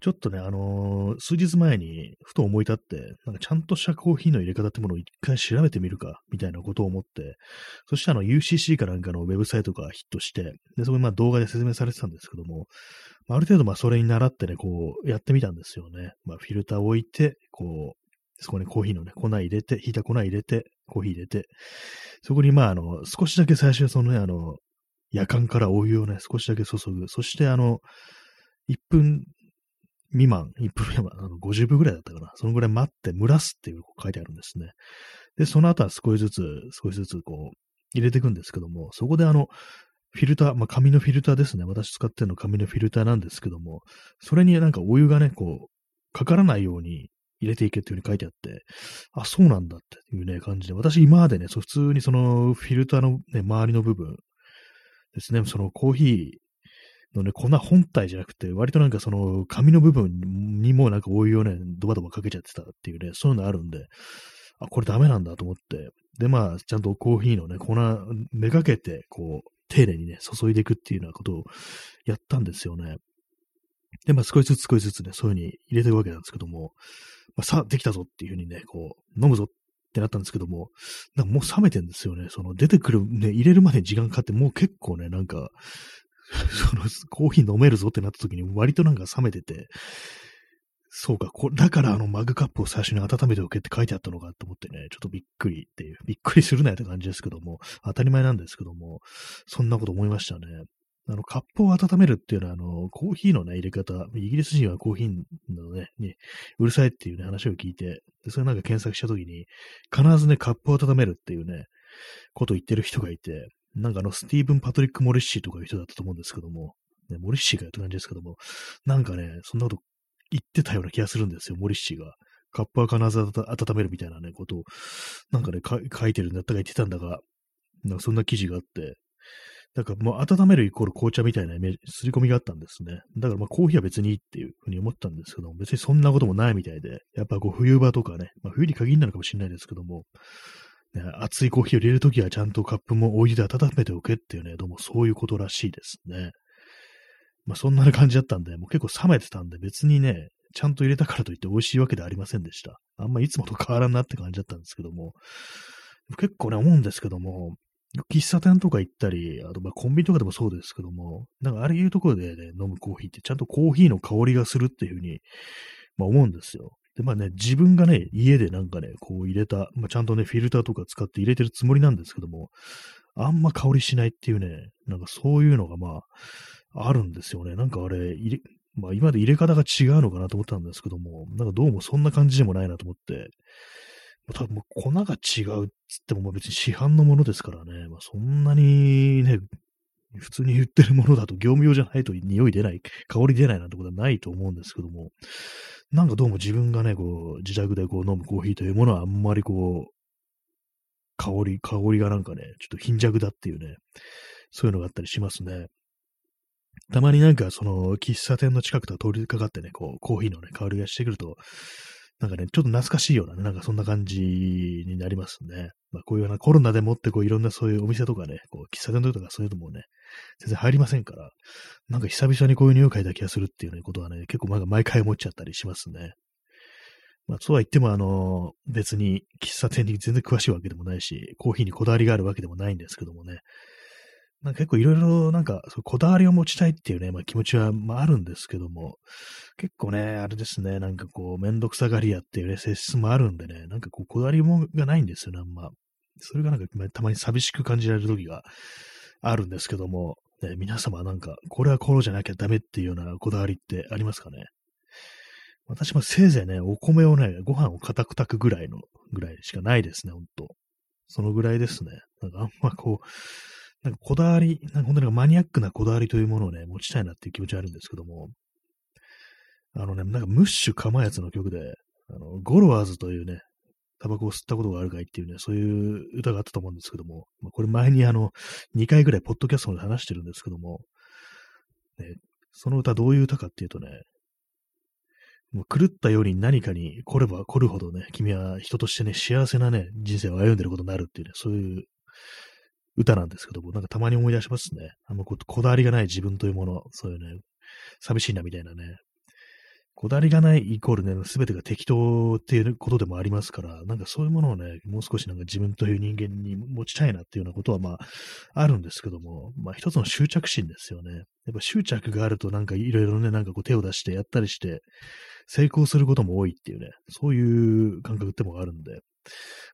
ちょっとね、あのー、数日前にふと思い立って、なんかちゃんとしたコーヒーの入れ方ってものを一回調べてみるか、みたいなことを思って、そしてあの UCC かなんかのウェブサイトがヒットして、で、そこにまあ動画で説明されてたんですけども、ある程度まあそれに習ってね、こうやってみたんですよね。まあフィルターを置いて、こう、そこにコーヒーのね、粉入れて、ひいた粉入れて、コーヒー入れて、そこにまああの、少しだけ最初そのね、あの、夜間からお湯をね、少しだけ注ぐ。そしてあの、1分未満、1分未満、あの50分ぐらいだったかな。そのぐらい待って蒸らすっていう書いてあるんですね。で、その後は少しずつ、少しずつこう、入れていくんですけども、そこであの、フィルター、まあ、紙のフィルターですね。私使ってるの紙のフィルターなんですけども、それになんかお湯がね、こう、かからないように入れていけっていう風に書いてあって、あ、そうなんだっていうね、感じで、私今までね、そう普通にそのフィルターのね、周りの部分ですね、そのコーヒーのね、粉本体じゃなくて、割となんかその紙の部分にもなんかお湯をね、ドバドバかけちゃってたっていうね、そういうのあるんで、あ、これダメなんだと思って、で、まあ、ちゃんとコーヒーのね、粉、めがけて、こう、丁寧にね、注いでいくっていうようなことをやったんですよね。で、まあ、少しずつ少しずつね、そういう風に入れていくわけなんですけども、まあ、さあ、できたぞっていう風にね、こう、飲むぞってなったんですけども、なんかもう冷めてんですよね。その出てくるね、入れるまで時間かかって、もう結構ね、なんか、(laughs) その、コーヒー飲めるぞってなった時に割となんか冷めてて、そうか、こだからあのマグカップを最初に温めておけって書いてあったのかと思ってね、ちょっとびっくりっていう、びっくりするなよって感じですけども、当たり前なんですけども、そんなこと思いましたね。あの、カップを温めるっていうのは、あの、コーヒーのね、入れ方、イギリス人はコーヒーのね、にうるさいっていうね、話を聞いて、で、それなんか検索したときに、必ずね、カップを温めるっていうね、ことを言ってる人がいて、なんかあの、スティーブン・パトリック・モリッシーとかいう人だったと思うんですけども、ね、モリッシーがやった感じですけども、なんかね、そんなこと言ってたような気がするんですよ、モリッシーが。カップは必ず温めるみたいなね、ことを、なんかね、書いてるんだったか言ってたんだが、なんかそんな記事があって、だからもう温めるイコール紅茶みたいなイメージ、すり込みがあったんですね。だからまあコーヒーは別にいいっていうふうに思ったんですけども、別にそんなこともないみたいで、やっぱこう冬場とかね、まあ冬に限りなのかもしれないですけども、ね、熱いコーヒーを入れるときはちゃんとカップもお湯で温めておけっていうね、どうもそういうことらしいですね。まあそんな感じだったんで、もう結構冷めてたんで別にね、ちゃんと入れたからといって美味しいわけではありませんでした。あんまいつもと変わらんなって感じだったんですけども、結構ね、思うんですけども、喫茶店とか行ったり、あとまあコンビニとかでもそうですけども、なんかあれいうところでね、飲むコーヒーってちゃんとコーヒーの香りがするっていうふうに、まあ思うんですよ。で、まあね、自分がね、家でなんかね、こう入れた、まあ、ちゃんとね、フィルターとか使って入れてるつもりなんですけども、あんま香りしないっていうね、なんかそういうのがまあ、あるんですよね。なんかあれ、入れ、まあ今で入れ方が違うのかなと思ったんですけども、なんかどうもそんな感じでもないなと思って、多分粉が違うっつっても別に市販のものですからね、まあそんなにね、普通に言ってるものだと業務用じゃないと匂い出ない、香り出ないなんてことはないと思うんですけども、なんかどうも自分がね、こう、自宅でこう飲むコーヒーというものはあんまりこう、香り、香りがなんかね、ちょっと貧弱だっていうね、そういうのがあったりしますね。たまになんかその喫茶店の近くと通りかかってね、こう、コーヒーのね、香りがしてくると、なんかね、ちょっと懐かしいようなね、なんかそんな感じになりますね。まあこういうようなコロナでもってこういろんなそういうお店とかね、こう喫茶店とかそういうのもね、全然入りませんから、なんか久々にこういう匂い嗅いだ気がするっていうね、ことはね、結構なんか毎回思っちゃったりしますね。まあ、そうは言っても、あの、別に喫茶店に全然詳しいわけでもないし、コーヒーにこだわりがあるわけでもないんですけどもね。なんか結構いろいろなんか、こだわりを持ちたいっていうね、まあ気持ちは、まああるんですけども、結構ね、あれですね、なんかこう、めんどくさがり屋っていうね、性質もあるんでね、なんかこう、こだわりもがないんですよね、あんま。それがなんか、たまに寂しく感じられる時があるんですけども、ね、皆様なんか、これはこうじゃなきゃダメっていうようなこだわりってありますかね？私もせいぜいね、お米をね、ご飯を固く炊くぐらいの、ぐらいしかないですね、ほんと。そのぐらいですね。なんかあんまこう、なんかこだわり、なんか本当にマニアックなこだわりというものをね、持ちたいなっていう気持ちあるんですけども、あのね、なんかムッシュかまやつの曲で、あの、ゴロワーズというね、タバコを吸ったことがあるかいっていうね、そういう歌があったと思うんですけども、まあ、これ前にあの、2回ぐらいポッドキャストで話してるんですけども、ね、その歌どういう歌かっていうとね、もう狂ったように何かに来れば来るほどね、君は人としてね、幸せなね、人生を歩んでることになるっていうね、そういう歌なんですけども、なんかたまに思い出しますね。あんまここだわりがない自分というもの、そういうね、寂しいなみたいなね。こだわりがないイコールね、すべてが適当っていうことでもありますから、なんかそういうものをね、もう少しなんか自分という人間に持ちたいなっていうようなことはまあ、あるんですけども、まあ一つの執着心ですよね。やっぱ執着があるとなんかいろいろね、なんかこう手を出してやったりして、成功することも多いっていうね、そういう感覚ってもあるんで、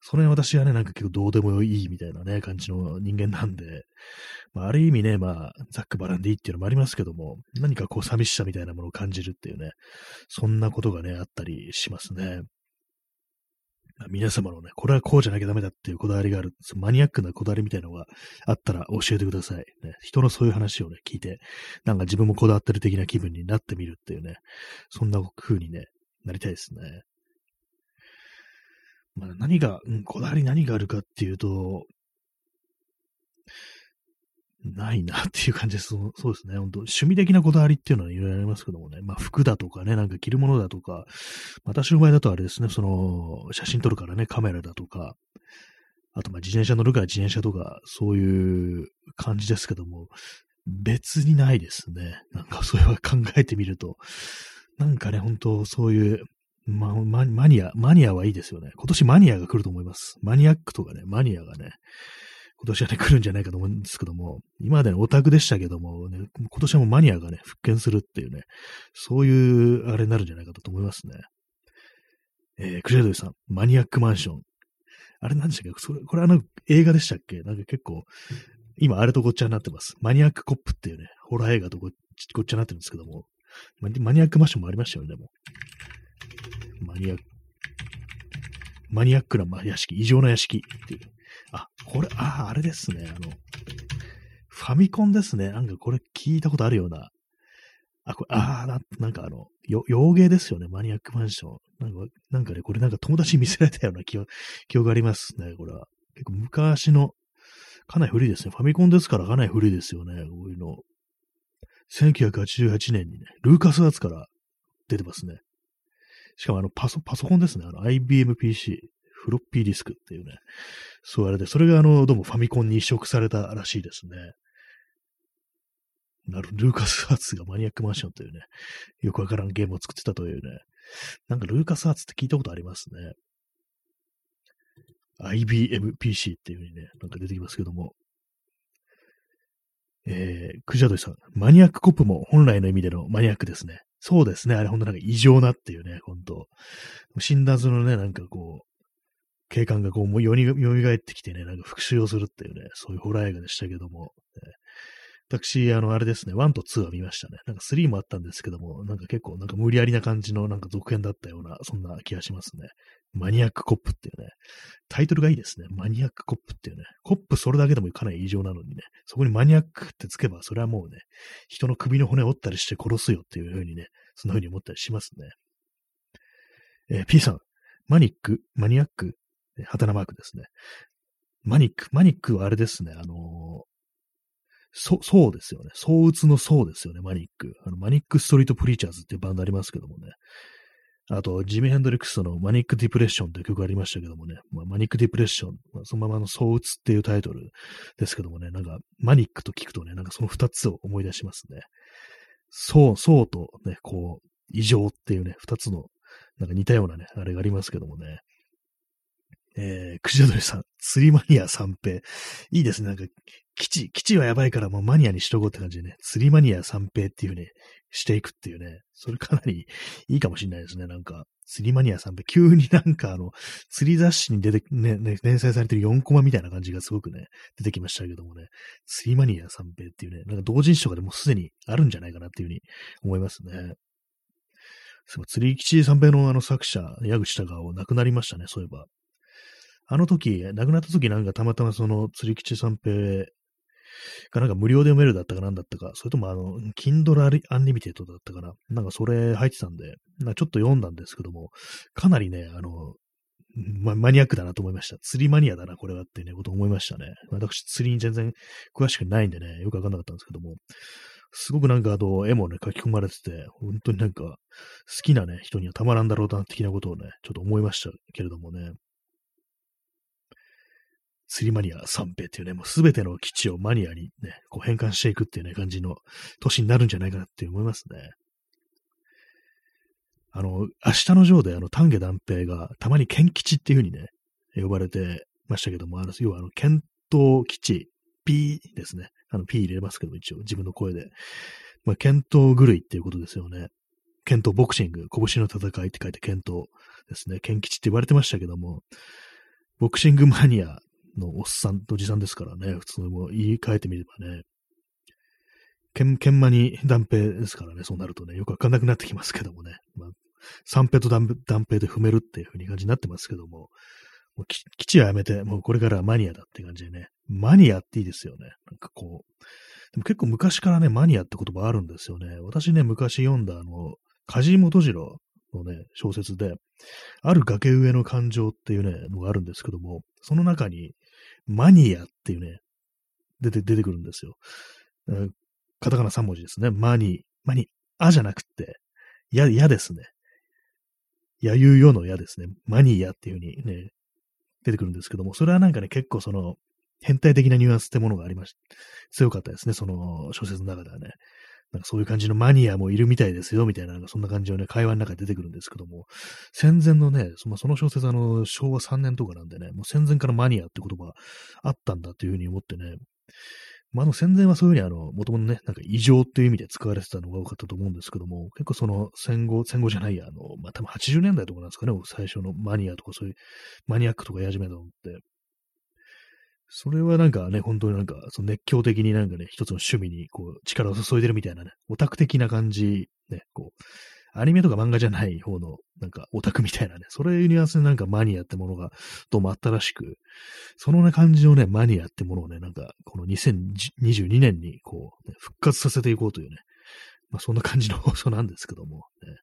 それ私はね、なんか結構どうでもいいみたいなね、感じの人間なんで、まあ、ある意味ね、まあ、ざっくばらんでいいっていうのもありますけども、何かこう寂しさみたいなものを感じるっていうね、そんなことがね、あったりしますね。皆様のね、これはこうじゃなきゃダメだっていうこだわりがある、マニアックなこだわりみたいなのがあったら教えてください。ね、人のそういう話をね、聞いて、なんか自分もこだわってる的な気分になってみるっていうね、そんな風にね、なりたいですね。まあ、何が、うん、こだわり何があるかっていうと、ないなっていう感じです。そうですね。本当趣味的なこだわりっていうのはいろいろありますけどもね。まあ服だとかね、なんか着るものだとか、私の場合だとあれですね、その、写真撮るからね、カメラだとか、あとまあ自転車乗るから自転車とか、そういう感じですけども、別にないですね。なんかそれは考えてみると、なんかね、本当そういうま、ママニア、マニアはいいですよね。今年マニアが来ると思います。マニアックとかね、マニアがね、今年はね、来るんじゃないかと思うんですけども、今までオタクでしたけども、ね、今年はもうマニアがね、復権するっていうね、そういう、あれになるんじゃないかと思いますね。えー、クジャドリさん、マニアックマンション。あれなんでしたっけ？それ、これあの、映画でしたっけ？なんか結構、今あれとごっちゃになってます。マニアックコップっていうね、ホラー映画とごっちゃになってるんですけども、マニアックマンションもありましたよね、でも。マニアック、マニアックな屋敷、異常な屋敷っていう。あ、これ、ああ、あれですね。あの、ファミコンですね。なんかこれ聞いたことあるような。あ、これ、ああ、ななんかあの、よ、洋芸ですよね。マニアックマンション。なんか、なんかね、これなんか友達に見せられたような記憶記憶がありますね。これは。結構昔の、かなり古いですね。ファミコンですからかなり古いですよね。こういうの。1988年にね、ルーカスアーツから出てますね。しかもあのパソ、パソコンですね。あの IBM PC、フロッピーディスクっていうね。そうあれで、それがあの、どうもファミコンに移植されたらしいですね。なる、ルーカスアーツがマニアックマンションというね、よくわからんゲームを作ってたというね。なんかルーカスアーツって聞いたことありますね。IBM PC っていう風にね、なんか出てきますけども。えー、クジャドイさん、マニアックコップも本来の意味でのマニアックですね。そうですね。あれほんとなんか異常なっていうね、ほんと。死んだ図のね、なんかこう、警官がこう、もうよみがえってきてね、なんか復讐をするっていうね、そういうホラー映画でしたけども、ね、私、あの、あれですね、1と2は見ましたね。なんか3もあったんですけども、なんか結構なんか無理やりな感じのなんか続編だったような、そんな気がしますね。マニアックコップっていうね、タイトルがいいですね。マニアックコップっていうね、コップそれだけでもかなり異常なのにね、そこにマニアックってつけば、それはもうね、人の首の骨折ったりして殺すよっていう風にね、そんな風に思ったりしますね。えー、P さん、マニック、マニアック、ハテナマークですね。マニック、マニックはあれですね、あのー、そ、そうですよね。相打つのそうですよね、マニック。あの、マニックストリートプリーチャーズっていうバンドありますけどもね。あと、ジミ・ヘンドリックスのマニック・ディプレッションという曲がありましたけどもね、まあ、マニック・ディプレッション、まあ、そのままの相打つっていうタイトルですけどもね、なんか、マニックと聞くとね、なんかその二つを思い出しますね。そう、そうとね、こう、異常っていうね、二つの、なんか似たようなね、あれがありますけどもね。えー、クジラドリさん、釣りマニア三平。いいですね。なんか、基地、基地はやばいからもうマニアにしとこうって感じでね、釣りマニア三平っていうね、していくっていうね、それかなりいいかもしれないですね。なんか、釣りマニア三平、急になんかあの、釣り雑誌に出て、ね、ね、連載されてる4コマみたいな感じがすごくね、出てきましたけどもね、釣りマニア三平っていうね、なんか同人誌とかでもすでにあるんじゃないかなっていうふうに思いますね。そう、釣り吉三平のあの作者、矢口隆夫亡くなりましたね、そういえば。あの時、亡くなった時なんかたまたまその釣り吉三平がなんか無料で読めるだったかなんだったか、それともあの、Kindle Unlimited だったかな。なんかそれ入ってたんで、なちょっと読んだんですけども、かなりね、あの、ま、マニアックだなと思いました。釣りマニアだな、これはっていうね、こと思いましたね。私、釣りに全然詳しくないんでね、よくわかんなかったんですけども、すごくなんかあの、絵もね、書き込まれてて、本当になんか、好きなね、人にはたまらんだろうな、的なことをね、ちょっと思いましたけれどもね。釣りマニア三平っていうね、もうすべての基地をマニアにね、こう変換していくっていうね、感じの年になるんじゃないかなって思いますね。あの、明日のジョーであの、丹下断平がたまに剣吉っていう風にね、呼ばれてましたけども、あの、要はあの、剣闘基地、P ですね。あの、P 入れますけども、一応自分の声で。まあ、剣闘狂いっていうことですよね。剣闘ボクシング、拳の戦いって書いて剣闘ですね。剣吉って言われてましたけども、ボクシングマニアのおっさんとおじさんですからね、普通にも言い換えてみればね、剣、剣馬に断平ですからね、そうなるとね、よくわかんなくなってきますけどもね、まあ、三平と断平で踏めるっていう風に感じになってますけども、もう基地はやめて、もうこれからはマニアだって感じでね、マニアっていいですよね。なんかこう、でも結構昔からね、マニアって言葉あるんですよね。私ね、昔読んだあの、梶本次郎のね、小説で、ある崖上の感情っていうね、のがあるんですけども、その中に、マニアっていうね、出て、出てくるんですよ。カタカナ3文字ですね。マニ、マニ、あじゃなくて、や、やですね。やゆうよのやですね。マニアっていう風にね、出てくるんですけども、それはなんかね、結構その、変態的なニュアンスってものがありまし強かったですね、その小説の中ではね。なんかそういう感じのマニアもいるみたいですよ、みたいな、そんな感じのね、会話の中で出てくるんですけども、戦前のね、そのその小説あの、昭和3年とかなんでね、もう戦前からマニアって言葉あったんだっていうふうに思ってね、まあ、あの戦前はそういうふうにあの、もともとね、なんか異常っていう意味で使われてたのが多かったと思うんですけども、結構その戦後、戦後じゃないや、あの、まあ、多分80年代とかなんですかね、最初のマニアとかそういうマニアックとか言い始めたのって、それはなんかね、本当になんか、その熱狂的になんかね、一つの趣味にこう、力を注いでるみたいなね、オタク的な感じ、ね、こう、アニメとか漫画じゃない方の、なんかオタクみたいなね、それいうニュアンスでなんかマニアってものがどうもあったらしく、そのね、感じのね、マニアってものをね、なんか、この2022年にこう、ね、復活させていこうというね、まあそんな感じの放送なんですけども、ね、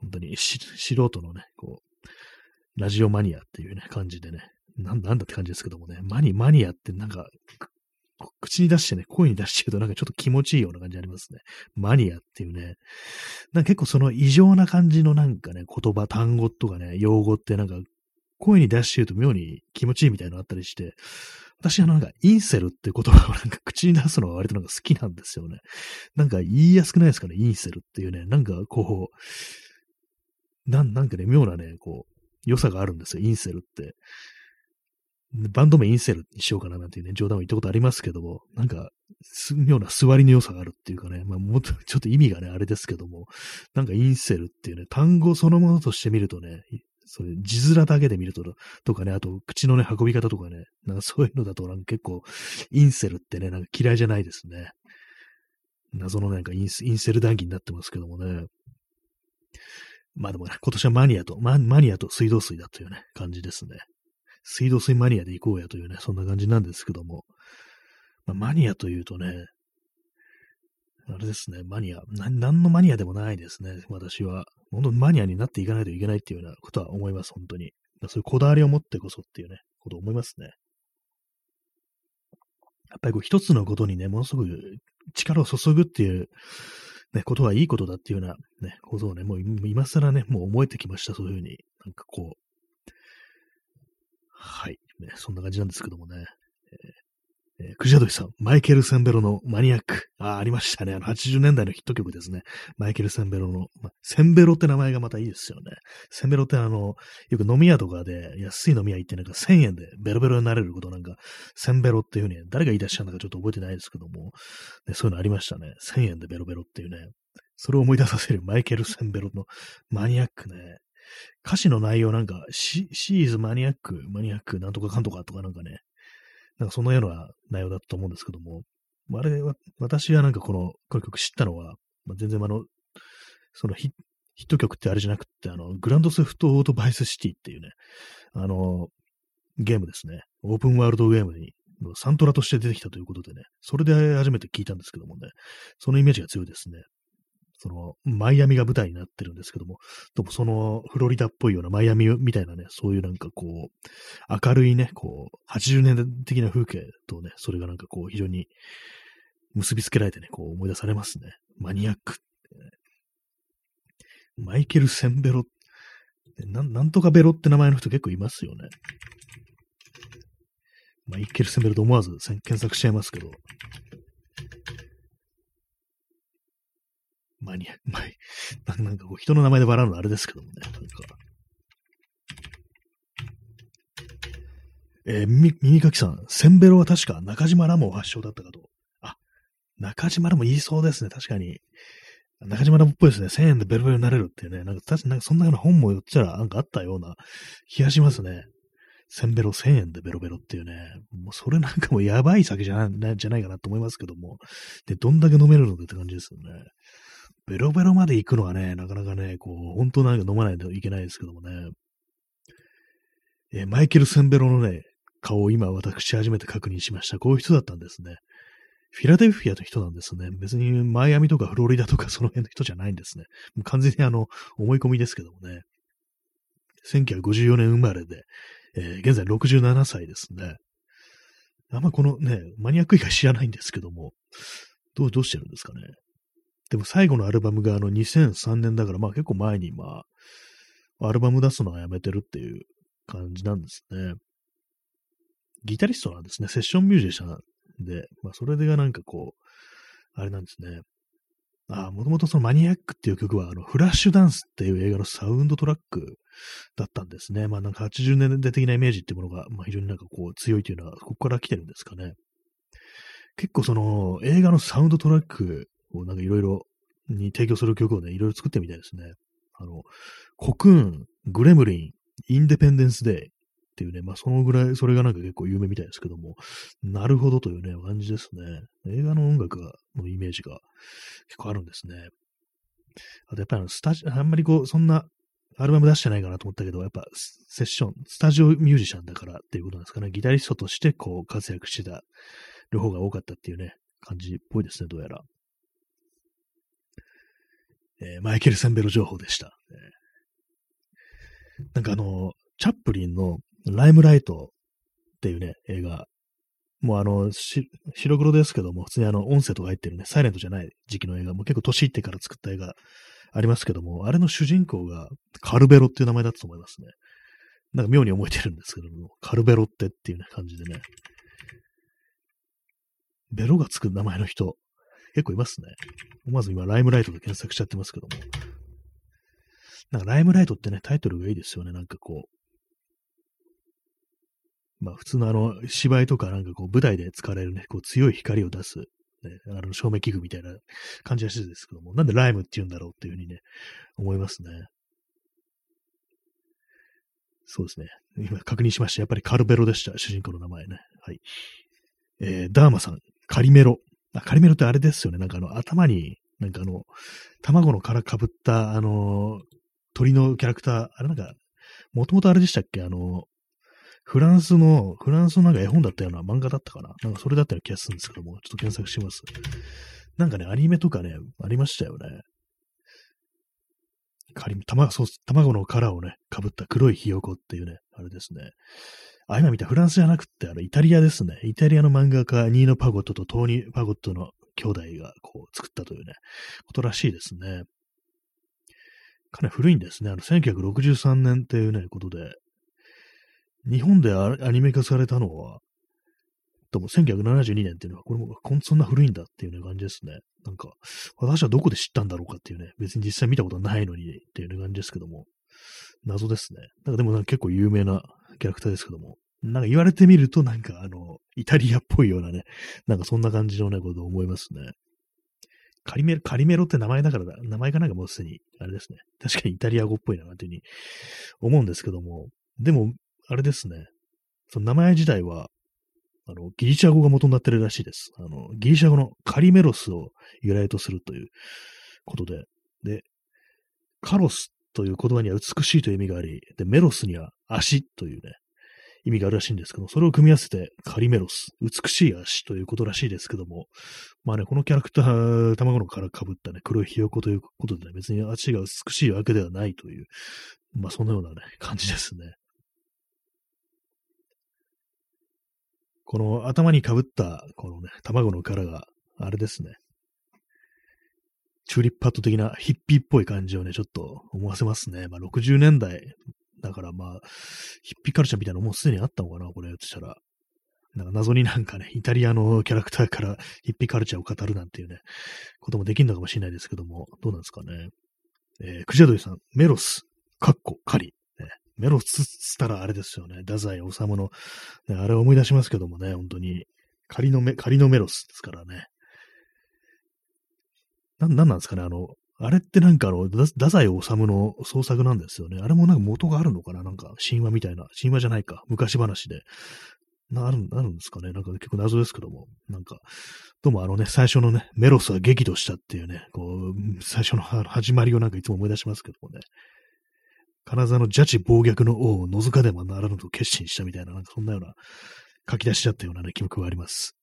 本当に素人のね、こう、ラジオマニアっていうね、感じでね、なんだって感じですけどもね、マニ、マニアってなんか、口に出してね、声に出してるとなんかちょっと気持ちいいような感じありますね。マニアっていうね。なんか結構その異常な感じのなんかね、言葉、単語とかね、用語ってなんか声に出してると妙に気持ちいいみたいなのあったりして、私はなんかインセルって言葉をなんか口に出すのが割となんか好きなんですよね。なんか言いやすくないですかね、インセルっていうね。なんかこう、なん、なんかね、妙なね、こう、良さがあるんですよ、インセルって。バンド名インセルにしようかななんていうね、冗談を言ったことありますけども、なんか、妙な座りの良さがあるっていうかね、まあ、もっと、(laughs) ちょっと意味がね、あれですけども、なんかインセルっていうね、単語そのものとして見るとね、そういう字面だけで見ると、とかね、あと口のね、運び方とかね、なんかそういうのだとなんか結構、インセルってね、なんか嫌いじゃないですね。謎のなんかインインセル談義になってますけどもね。まあでもね、今年はマニアと、ママニアと水道水だというね、感じですね。水道水マニアで行こうやというね、そんな感じなんですけども。まあ、マニアというとね、あれですね、マニア。な何のマニアでもないですね、私は。本当にマニアになっていかないといけないっていうようなことは思います、本当に。そういうこだわりを持ってこそっていうね、こと思いますね。やっぱりこう一つのことにね、ものすごく力を注ぐっていう、ね、ことはいいことだっていうような、ね、ことをね、もう今更ね、もう思えてきました、そういうふうに。なんかこう。はい。ね、そんな感じなんですけどもね。えーえー、クジャドイさん、マイケル・センベロのマニアック。あ、ありましたね。あの、80年代のヒット曲ですね。マイケル・センベロの、ま、センベロって名前がまたいいですよね。センベロってあの、よく飲み屋とかで、安い飲み屋行ってなんか1000円でベロベロになれることなんか、センベロっていうふうに、誰が言い出したんだかちょっと覚えてないですけども、ね、そういうのありましたね。1000円でベロベロっていうね。それを思い出させるマイケル・センベロのマニアックね。歌詞の内容なんか、シーズマニアック、マニアックなんとかかんとかとかなんかね、なんかそのような内容だったと思うんですけども、あれは、私はなんかこの、この曲知ったのは、まあ、全然あの、そのヒヒット曲ってあれじゃなくて、あの、グランドスフトオートバイスシティっていうね、あの、ゲームですね。オープンワールドゲームに、サントラとして出てきたということでね、それで初めて聞いたんですけどもね、そのイメージが強いですね。その、マイアミが舞台になってるんですけども、でもそのフロリダっぽいようなマイアミみたいなね、そういうなんかこう、明るいね、こう、80年代的な風景とね、それがなんかこう、非常に結びつけられてね、こう思い出されますね。マニアックってね。マイケル・センベロな、なんとかベロって名前の人結構いますよね。マイケル・センベロと思わず検索しちゃいますけど、マニア、まあ、(laughs) なんかこう人の名前で笑うのあれですけどもね、なんか。えー、み、耳かきさん、センベロは確か中島ラモ発祥だったかと。あ、中島ラモ言いそうですね、確かに。中島ラモっぽいですね。1000円でベロベロになれるっていうね。なんか、確かなんかそんなような本も言っちゃなんかあったような気がしますね。センベロ1000円でベロベロっていうね。もうそれなんかもやばい酒じゃない、じゃないかなと思いますけども。で、どんだけ飲めるのかって感じですよね。ベロベロまで行くのはね、なかなかね、こう、本当なんか飲まないといけないですけどもね。えマイケル・センベロのね、顔を今私初めて確認しました。こういう人だったんですね。フィラデルフィアの人なんですね。別にマイアミとかフロリダとかその辺の人じゃないんですね。もう完全にあの、思い込みですけどもね。1954年生まれで、えー、現在67歳ですね。あんまこのね、マニアック以外知らないんですけども、どう、どうしてるんですかね。でも最後のアルバムがあの2003年だから、まあ結構前にまあ、アルバム出すのはやめてるっていう感じなんですね。ギタリストなんですね。セッションミュージシャンで、まあそれがなんかこう、あれなんですね。ああ、もともとそのマニアックっていう曲は、あの、フラッシュダンスっていう映画のサウンドトラックだったんですね。まあなんか80年代的なイメージっていうものが、まあ非常になんかこう強いというのは、ここから来てるんですかね。結構その映画のサウンドトラックをなんかいろいろに提供する曲をね、いろいろ作ってみたいですね。あの、コクーン、グレムリン、インデペンデンスデーっていうね、まあそのぐらい、それがなんか結構有名みたいですけども、なるほどというね、感じですね。映画の音楽、のイメージが結構あるんですね。あとやっぱりあの、スタジオ、あんまりこう、そんなアルバム出してないかなと思ったけど、やっぱセッション、スタジオミュージシャンだからっていうことなんですかね。ギタリストとしてこう活躍してた両方が多かったっていうね、感じっぽいですね、どうやら。えー、マイケル・センベロ情報でした。え、なんかあの、チャップリンのライムライトっていうね、映画、もうあの、白黒ですけども、普通にあの、音声とか入ってるね、サイレントじゃない時期の映画、も結構年いってから作った映画ありますけども、あれの主人公がカルベロっていう名前だったと思いますね。なんか妙に覚えてるんですけども、カルベロってっていうね、感じでね。ベロがつく名前の人、結構いますね。思わず今、ライムライトで検索しちゃってますけども。なんか、ライムライトってね、タイトルがいいですよね。なんかこう。まあ、普通のあの、芝居とかなんかこう、舞台で使われるね、こう、強い光を出す、ね、あの、照明器具みたいな感じらしいですけども、なんでライムって言うんだろうっていうふうにね、思いますね。そうですね。今確認しました。やっぱりカルベロでした。主人公の名前ね。はい。えー、ダーマさん、カリメロ。カリメロってあれですよね。なんかあの、頭に、なんかあの、卵の殻かぶった、あの、鳥のキャラクター、あれなんか、もともとあれでしたっけ？あの、フランスの、フランスのなんか絵本だったような漫画だったかな？なんかそれだったような気がするんですけども、ちょっと検索します。なんかね、アニメとかね、ありましたよね。仮に、卵、そう、卵の殻をね、被った黒いひよこっていうね、あれですね。あ、今見たフランスじゃなくって、あの、イタリアですね。イタリアの漫画家、ニーノ・パゴットとトーニー・パゴットの兄弟がこう作ったというね、ことらしいですね。かなり古いんですね。あの、1963年っていうね、ことで、日本でアニメ化されたのは、とも1972年っていうのは、これもこんそんな古いんだっていうね、感じですね。なんか、私はどこで知ったんだろうかっていうね、別に実際見たことはないのにっていうね、感じですけども、謎ですね。なんかでもなんか結構有名なキャラクターですけども、なんか言われてみるとなんかあの、イタリアっぽいようなね、なんかそんな感じのね、ことを思いますね。カリメロ、カリメロって名前だからだ、名前がなんかもうすでに、あれですね。確かにイタリア語っぽいな、なんていうふうに思うんですけども、でも、あれですね。その名前自体は、あの、ギリシャ語が元になってるらしいです。あの、ギリシャ語のカリメロスを由来とするということで、で、カロスという言葉には美しいという意味があり、で、メロスには足というね、意味があるらしいんですけど、それを組み合わせてカリメロス、美しい足ということらしいですけども、まあね、このキャラクター、卵の殻かぶったね、黒いひよこということでね、別に足が美しいわけではないという、まあそのようなね、感じですね。この頭にかぶった、このね、卵の殻が、あれですね。チューリップパッド的なヒッピーっぽい感じをね、ちょっと思わせますね。まあ、60年代だからまあ、ヒッピーカルチャーみたいなのもうすでにあったのかな、これ、としたら。なんか謎になんかね、イタリアのキャラクターからヒッピーカルチャーを語るなんていうね、こともできるのかもしれないですけども、どうなんですかね。えー、クジャドリさん、メロス、カッコ、カリ、メロスっつったらあれですよね。太宰治の、ね、あれを思い出しますけどもね、本当に。仮のメ、仮のメロスですからね。な、なんなんですかね、あの、あれってなんかあの、太宰治の創作なんですよね。あれもなんか元があるのかななんか神話みたいな。神話じゃないか。昔話で。なある、なるんですかねなんか結構謎ですけども。なんか、どうもあのね、最初のね、メロスは激怒したっていうね、こう、最初の始まりをなんかいつも思い出しますけどもね。金沢の邪地暴虐の王を覗かでもならぬと決心したみたいな、なんかそんなような書き出しちゃったようなね、記憶があります。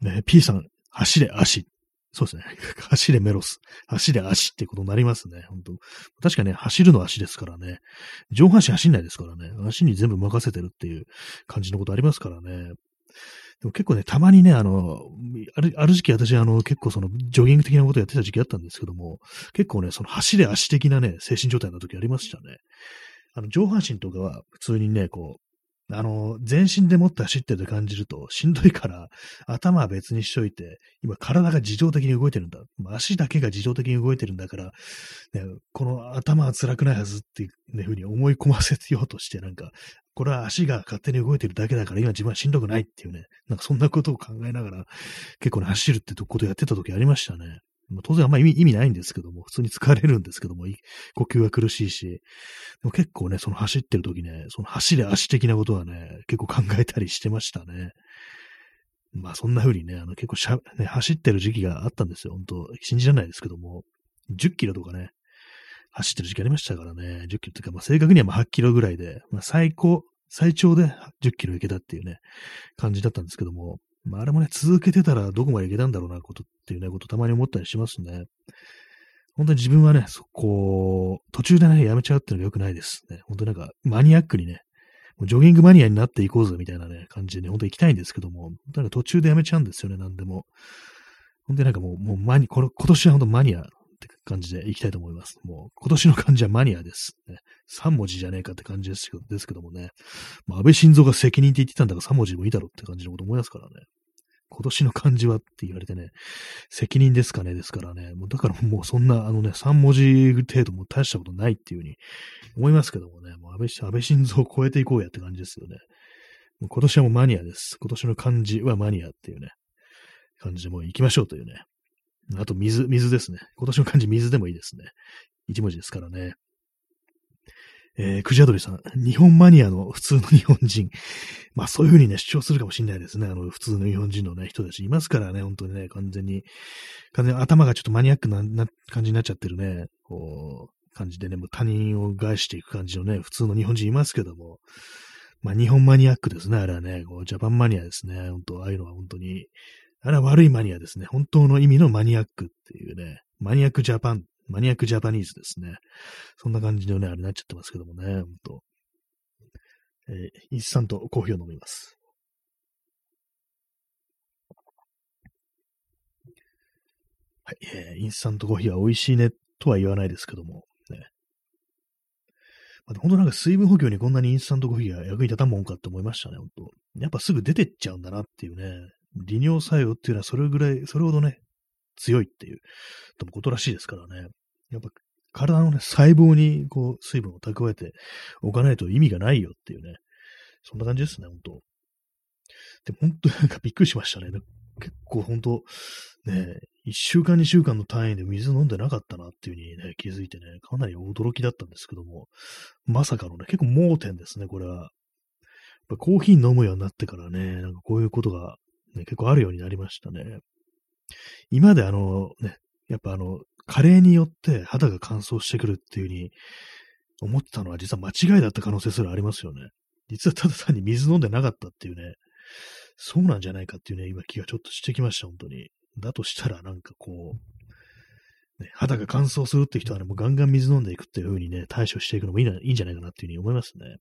ね、P さん、走れ足。そうですね。(laughs) 走れメロス。走れ足ってことになりますね。本当確かね、走るの足ですからね。上半身走んないですからね。足に全部任せてるっていう感じのことありますからね。でも結構ね、たまにね、あの、あるある時期私、あの、結構その、ジョギング的なことやってた時期あったんですけども、結構ね、その走れ足的なね、精神状態の時ありましたね。あの、上半身とかは普通にね、こう、あの、全身でもって走ってると感じるとしんどいから、頭は別にしといて、今体が自動的に動いてるんだ。足だけが自動的に動いてるんだから、ね、この頭は辛くないはずっていう、ね、ふうに思い込ませようとして、なんか、これは足が勝手に動いてるだけだから今自分はしんどくないっていうね、なんかそんなことを考えながら結構ね、走るってことをやってた時ありましたね。当然あんまり意味ないんですけども、普通に疲れるんですけども、呼吸が苦しいし、でも結構ね、その走ってる時ね、その走れ足的なことはね、結構考えたりしてましたね。まあそんな風にね、あの結構しゃ、ね、走ってる時期があったんですよ。本当信じられないですけども、10キロとかね、走ってる時期ありましたからね、10キロっていうか、まあ、正確にはまあ8キロぐらいで、まあ、最高、最長で10キロ行けたっていうね、感じだったんですけども、まあ、あれもね、続けてたらどこまでいけたんだろうな、ことっていうね、ことたまに思ったりしますね。本当に自分はね、そこ、途中でね、やめちゃうっていうのが良くないです。ね、本当になんか、マニアックにね、ジョギングマニアになっていこうぜみたいなね、感じでね、本当に行きたいんですけども、なんか途中でやめちゃうんですよね、なんでも。本当になんかもう、もうマニ、この、今年は本当マニア感じでいきたいと思います。もう、今年の漢字はマニアです。ね、3文字じゃねえかって感じですけどですけどもね。まあ、安倍晋三が責任って言ってたんだから3文字でもいいだろうって感じのこと思いますからね。今年の漢字はって言われてね、責任ですかねですからね。もうだからもうそんな、あのね、3文字程度も大したことないっていうふうに思いますけどもね。もう安倍安倍晋三を超えていこうやって感じですよね。もう今年はもうマニアです。今年の漢字はマニアっていうね、感じでもう行きましょうというね、あと水、水ですね。今年の漢字水でもいいですね。一文字ですからね。えー、クジャドリさん、日本マニアの普通の日本人。まあそういうふうにね、主張するかもしれないですね。あの、普通の日本人のね、人たちいますからね、本当にね、完全に、完全に頭がちょっとマニアックなな感じになっちゃってるね、こう、感じでね、もう他人を害していく感じのね、普通の日本人いますけども、まあ日本マニアックですね、あれはね、こう、ジャパンマニアですね、本当ああいうのは本当に、あれは悪いマニアですね。本当の意味のマニアックっていうね、マニアックジャパンマニアックジャパニーズですね。そんな感じのね、あれになっちゃってますけどもね、ほんと。えー、インスタントコーヒーを飲みます。はい、えー、インスタントコーヒーは美味しいねとは言わないですけども、ね。まあ、本当なんか水分補給にこんなにインスタントコーヒーが役に立たんもんかって思いましたね、本当やっぱすぐ出てっちゃうんだなっていうね。利尿作用っていうのはそれぐらい、それほどね、強いっていうことらしいですからね。やっぱ体のね、細胞にこう水分を蓄えておかないと意味がないよっていうね。そんな感じですね、本当で、本当なんかびっくりしましたね。結構本当ね、1週間2週間の単位で水飲んでなかったなっていう風にね、気づいてね、かなり驚きだったんですけども、まさかのね、結構盲点ですね、これは。やっぱコーヒー飲むようになってからね、なんかこういうことが、ね、結構あるようになりましたね。今であの、ね、やっぱあの、加齢によって肌が乾燥してくるっていう風に思ってたのは実は間違いだった可能性すらありますよね。実はただ単に水飲んでなかったっていうね、そうなんじゃないかっていうね、今気がちょっとしてきました、本当に。だとしたらなんかこう、ね、肌が乾燥するって人はね、もうガンガン水飲んでいくっていう風にね、対処していくのもいいないいんじゃないかなっていう風に思いますね。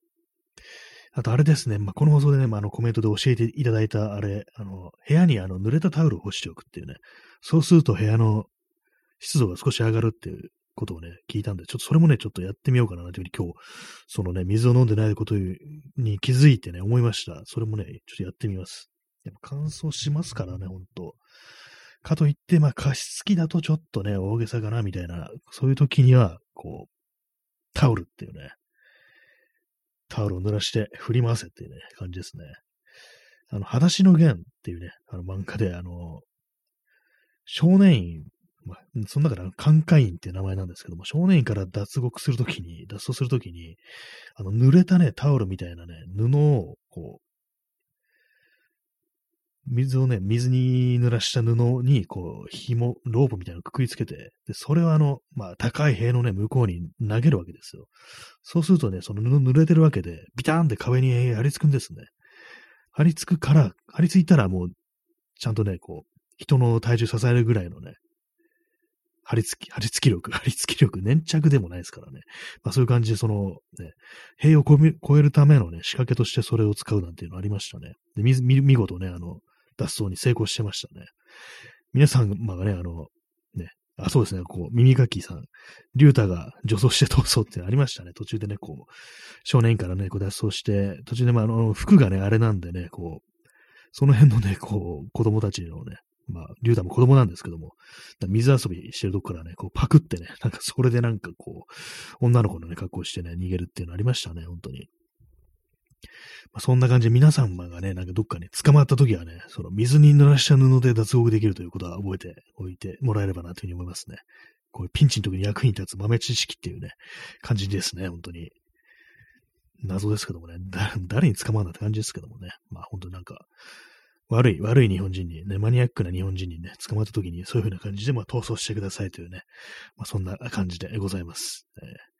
あとあれですね、まあ、この放送でね、まあ、あのコメントで教えていただいたあれ、あの、部屋にあの濡れたタオルを干しておくっていうね、そうすると部屋の湿度が少し上がるっていうことをね、聞いたんで、ちょっとそれもね、ちょっとやってみようかなというふうに今日、そのね、水を飲んでないことに気づいてね、思いました。それもね、ちょっとやってみます。やっぱ乾燥しますからね、ほんと。かといって、まあ加湿器だとちょっとね、大げさかな、みたいな、そういう時には、こう、タオルっていうね、タオルを濡らして振り回せっていうね、感じですね。あの、裸足の弦っていうね、あの漫画で、あの、少年院、まあ、その中でカンカインっていう名前なんですけども、少年院から脱獄するときに、脱走するときに、あの、濡れたね、タオルみたいなね、布を、こう、水をね、水に濡らした布に、こう、紐、ロープみたいなのくくりつけて、で、それをあの、まあ、高い塀のね、向こうに投げるわけですよ。そうするとね、その布濡れてるわけで、ビターンって壁に張り付くんですね。張り付くから、張り付いたらもう、ちゃんとね、こう、人の体重支えるぐらいのね、張り付き、張り付き力、(laughs) 張り付き力、粘着でもないですからね。まあそういう感じで、その、ね、塀を超えるためのね、仕掛けとしてそれを使うなんていうのありましたね。で、見見事ね、あの、脱走に成功してましたね。皆さんがね、あの、ね、あ、そうですね、こう、耳かきさん、リュータが女装して逃走ってありましたね。途中でね、こう、少年からね、こう脱走して、途中で、まあ、あの、服がね、あれなんでね、こう、その辺のね、こう、子供たちのね、まあ、リュウタも子供なんですけども、水遊びしてるとこからね、こうパクってね、なんかそれでなんかこう、女の子のね、格好してね、逃げるっていうのありましたね、本当に。まあ、そんな感じで皆様がね、なんかどっかに捕まった時はね、その水に濡らした布で脱獄できるということは覚えておいてもらえればなというふうに思いますね。こういうピンチの時に役に立つ豆知識っていうね、感じですね、本当に。謎ですけどもね、誰に捕まるんだって感じですけどもね。まあ本当になんか、悪い、悪い日本人にね、マニアックな日本人にね、捕まった時にそういう風な感じで、まあ逃走してくださいというね、まあそんな感じでございます。えー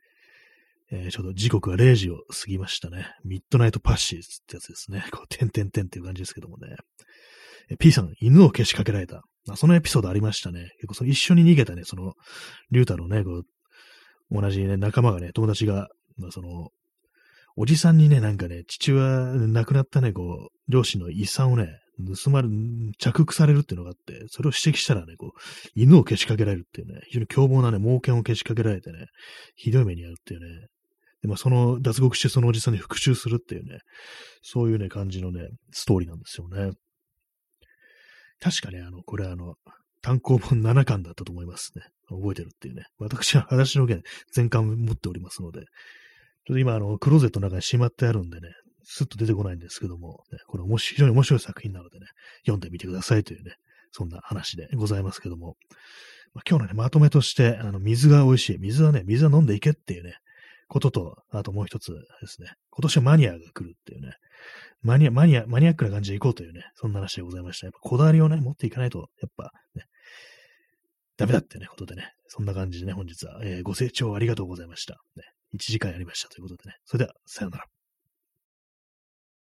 えー、ちょうど時刻は0時を過ぎましたね。ミッドナイトパッシーってやつですね。(laughs) こう、てんてんてんっていう感じですけどもね。え P さん、犬をけしかけられた。あそのエピソードありましたね。結構その一緒に逃げたね、その、リュータのね、こう、同じね、仲間がね、友達が、まあその、おじさんにね、なんかね、父親、亡くなったね、こう、両親の遺産をね、盗まれ、着服されるっていうのがあって、それを指摘したらね、こう、犬をけしかけられるっていうね、非常に凶暴なね、猛犬をけしかけられてね、ひどい目に遭うっていうね、で、まあ、その、脱獄してそのおじさんに復讐するっていうね、そういうね、感じのね、ストーリーなんですよね。確かね、あの、これあの、単行本7巻だったと思いますね。覚えてるっていうね。私は話の件全巻持っておりますので、ちょっと今、あの、クローゼットの中にしまってあるんでね、スッと出てこないんですけども、ね、これ面白い、非常に面白い作品なのでね、読んでみてくださいというね、そんな話でございますけども、まあ、今日のね、まとめとして、あの、水が美味しい。水はね、水は飲んでいけっていうね、ことと、あともう一つですね、今年はマニアが来るっていうね、マニア、マニア、マニアックな感じで行こうというね、そんな話でございました。やっぱこだわりをね、持っていかないと、やっぱね、ダメだってね、ことでね、そんな感じでね、本日は、えー、ご清聴ありがとうございました。ね、1時間やりましたということでね、それでは、さようなら。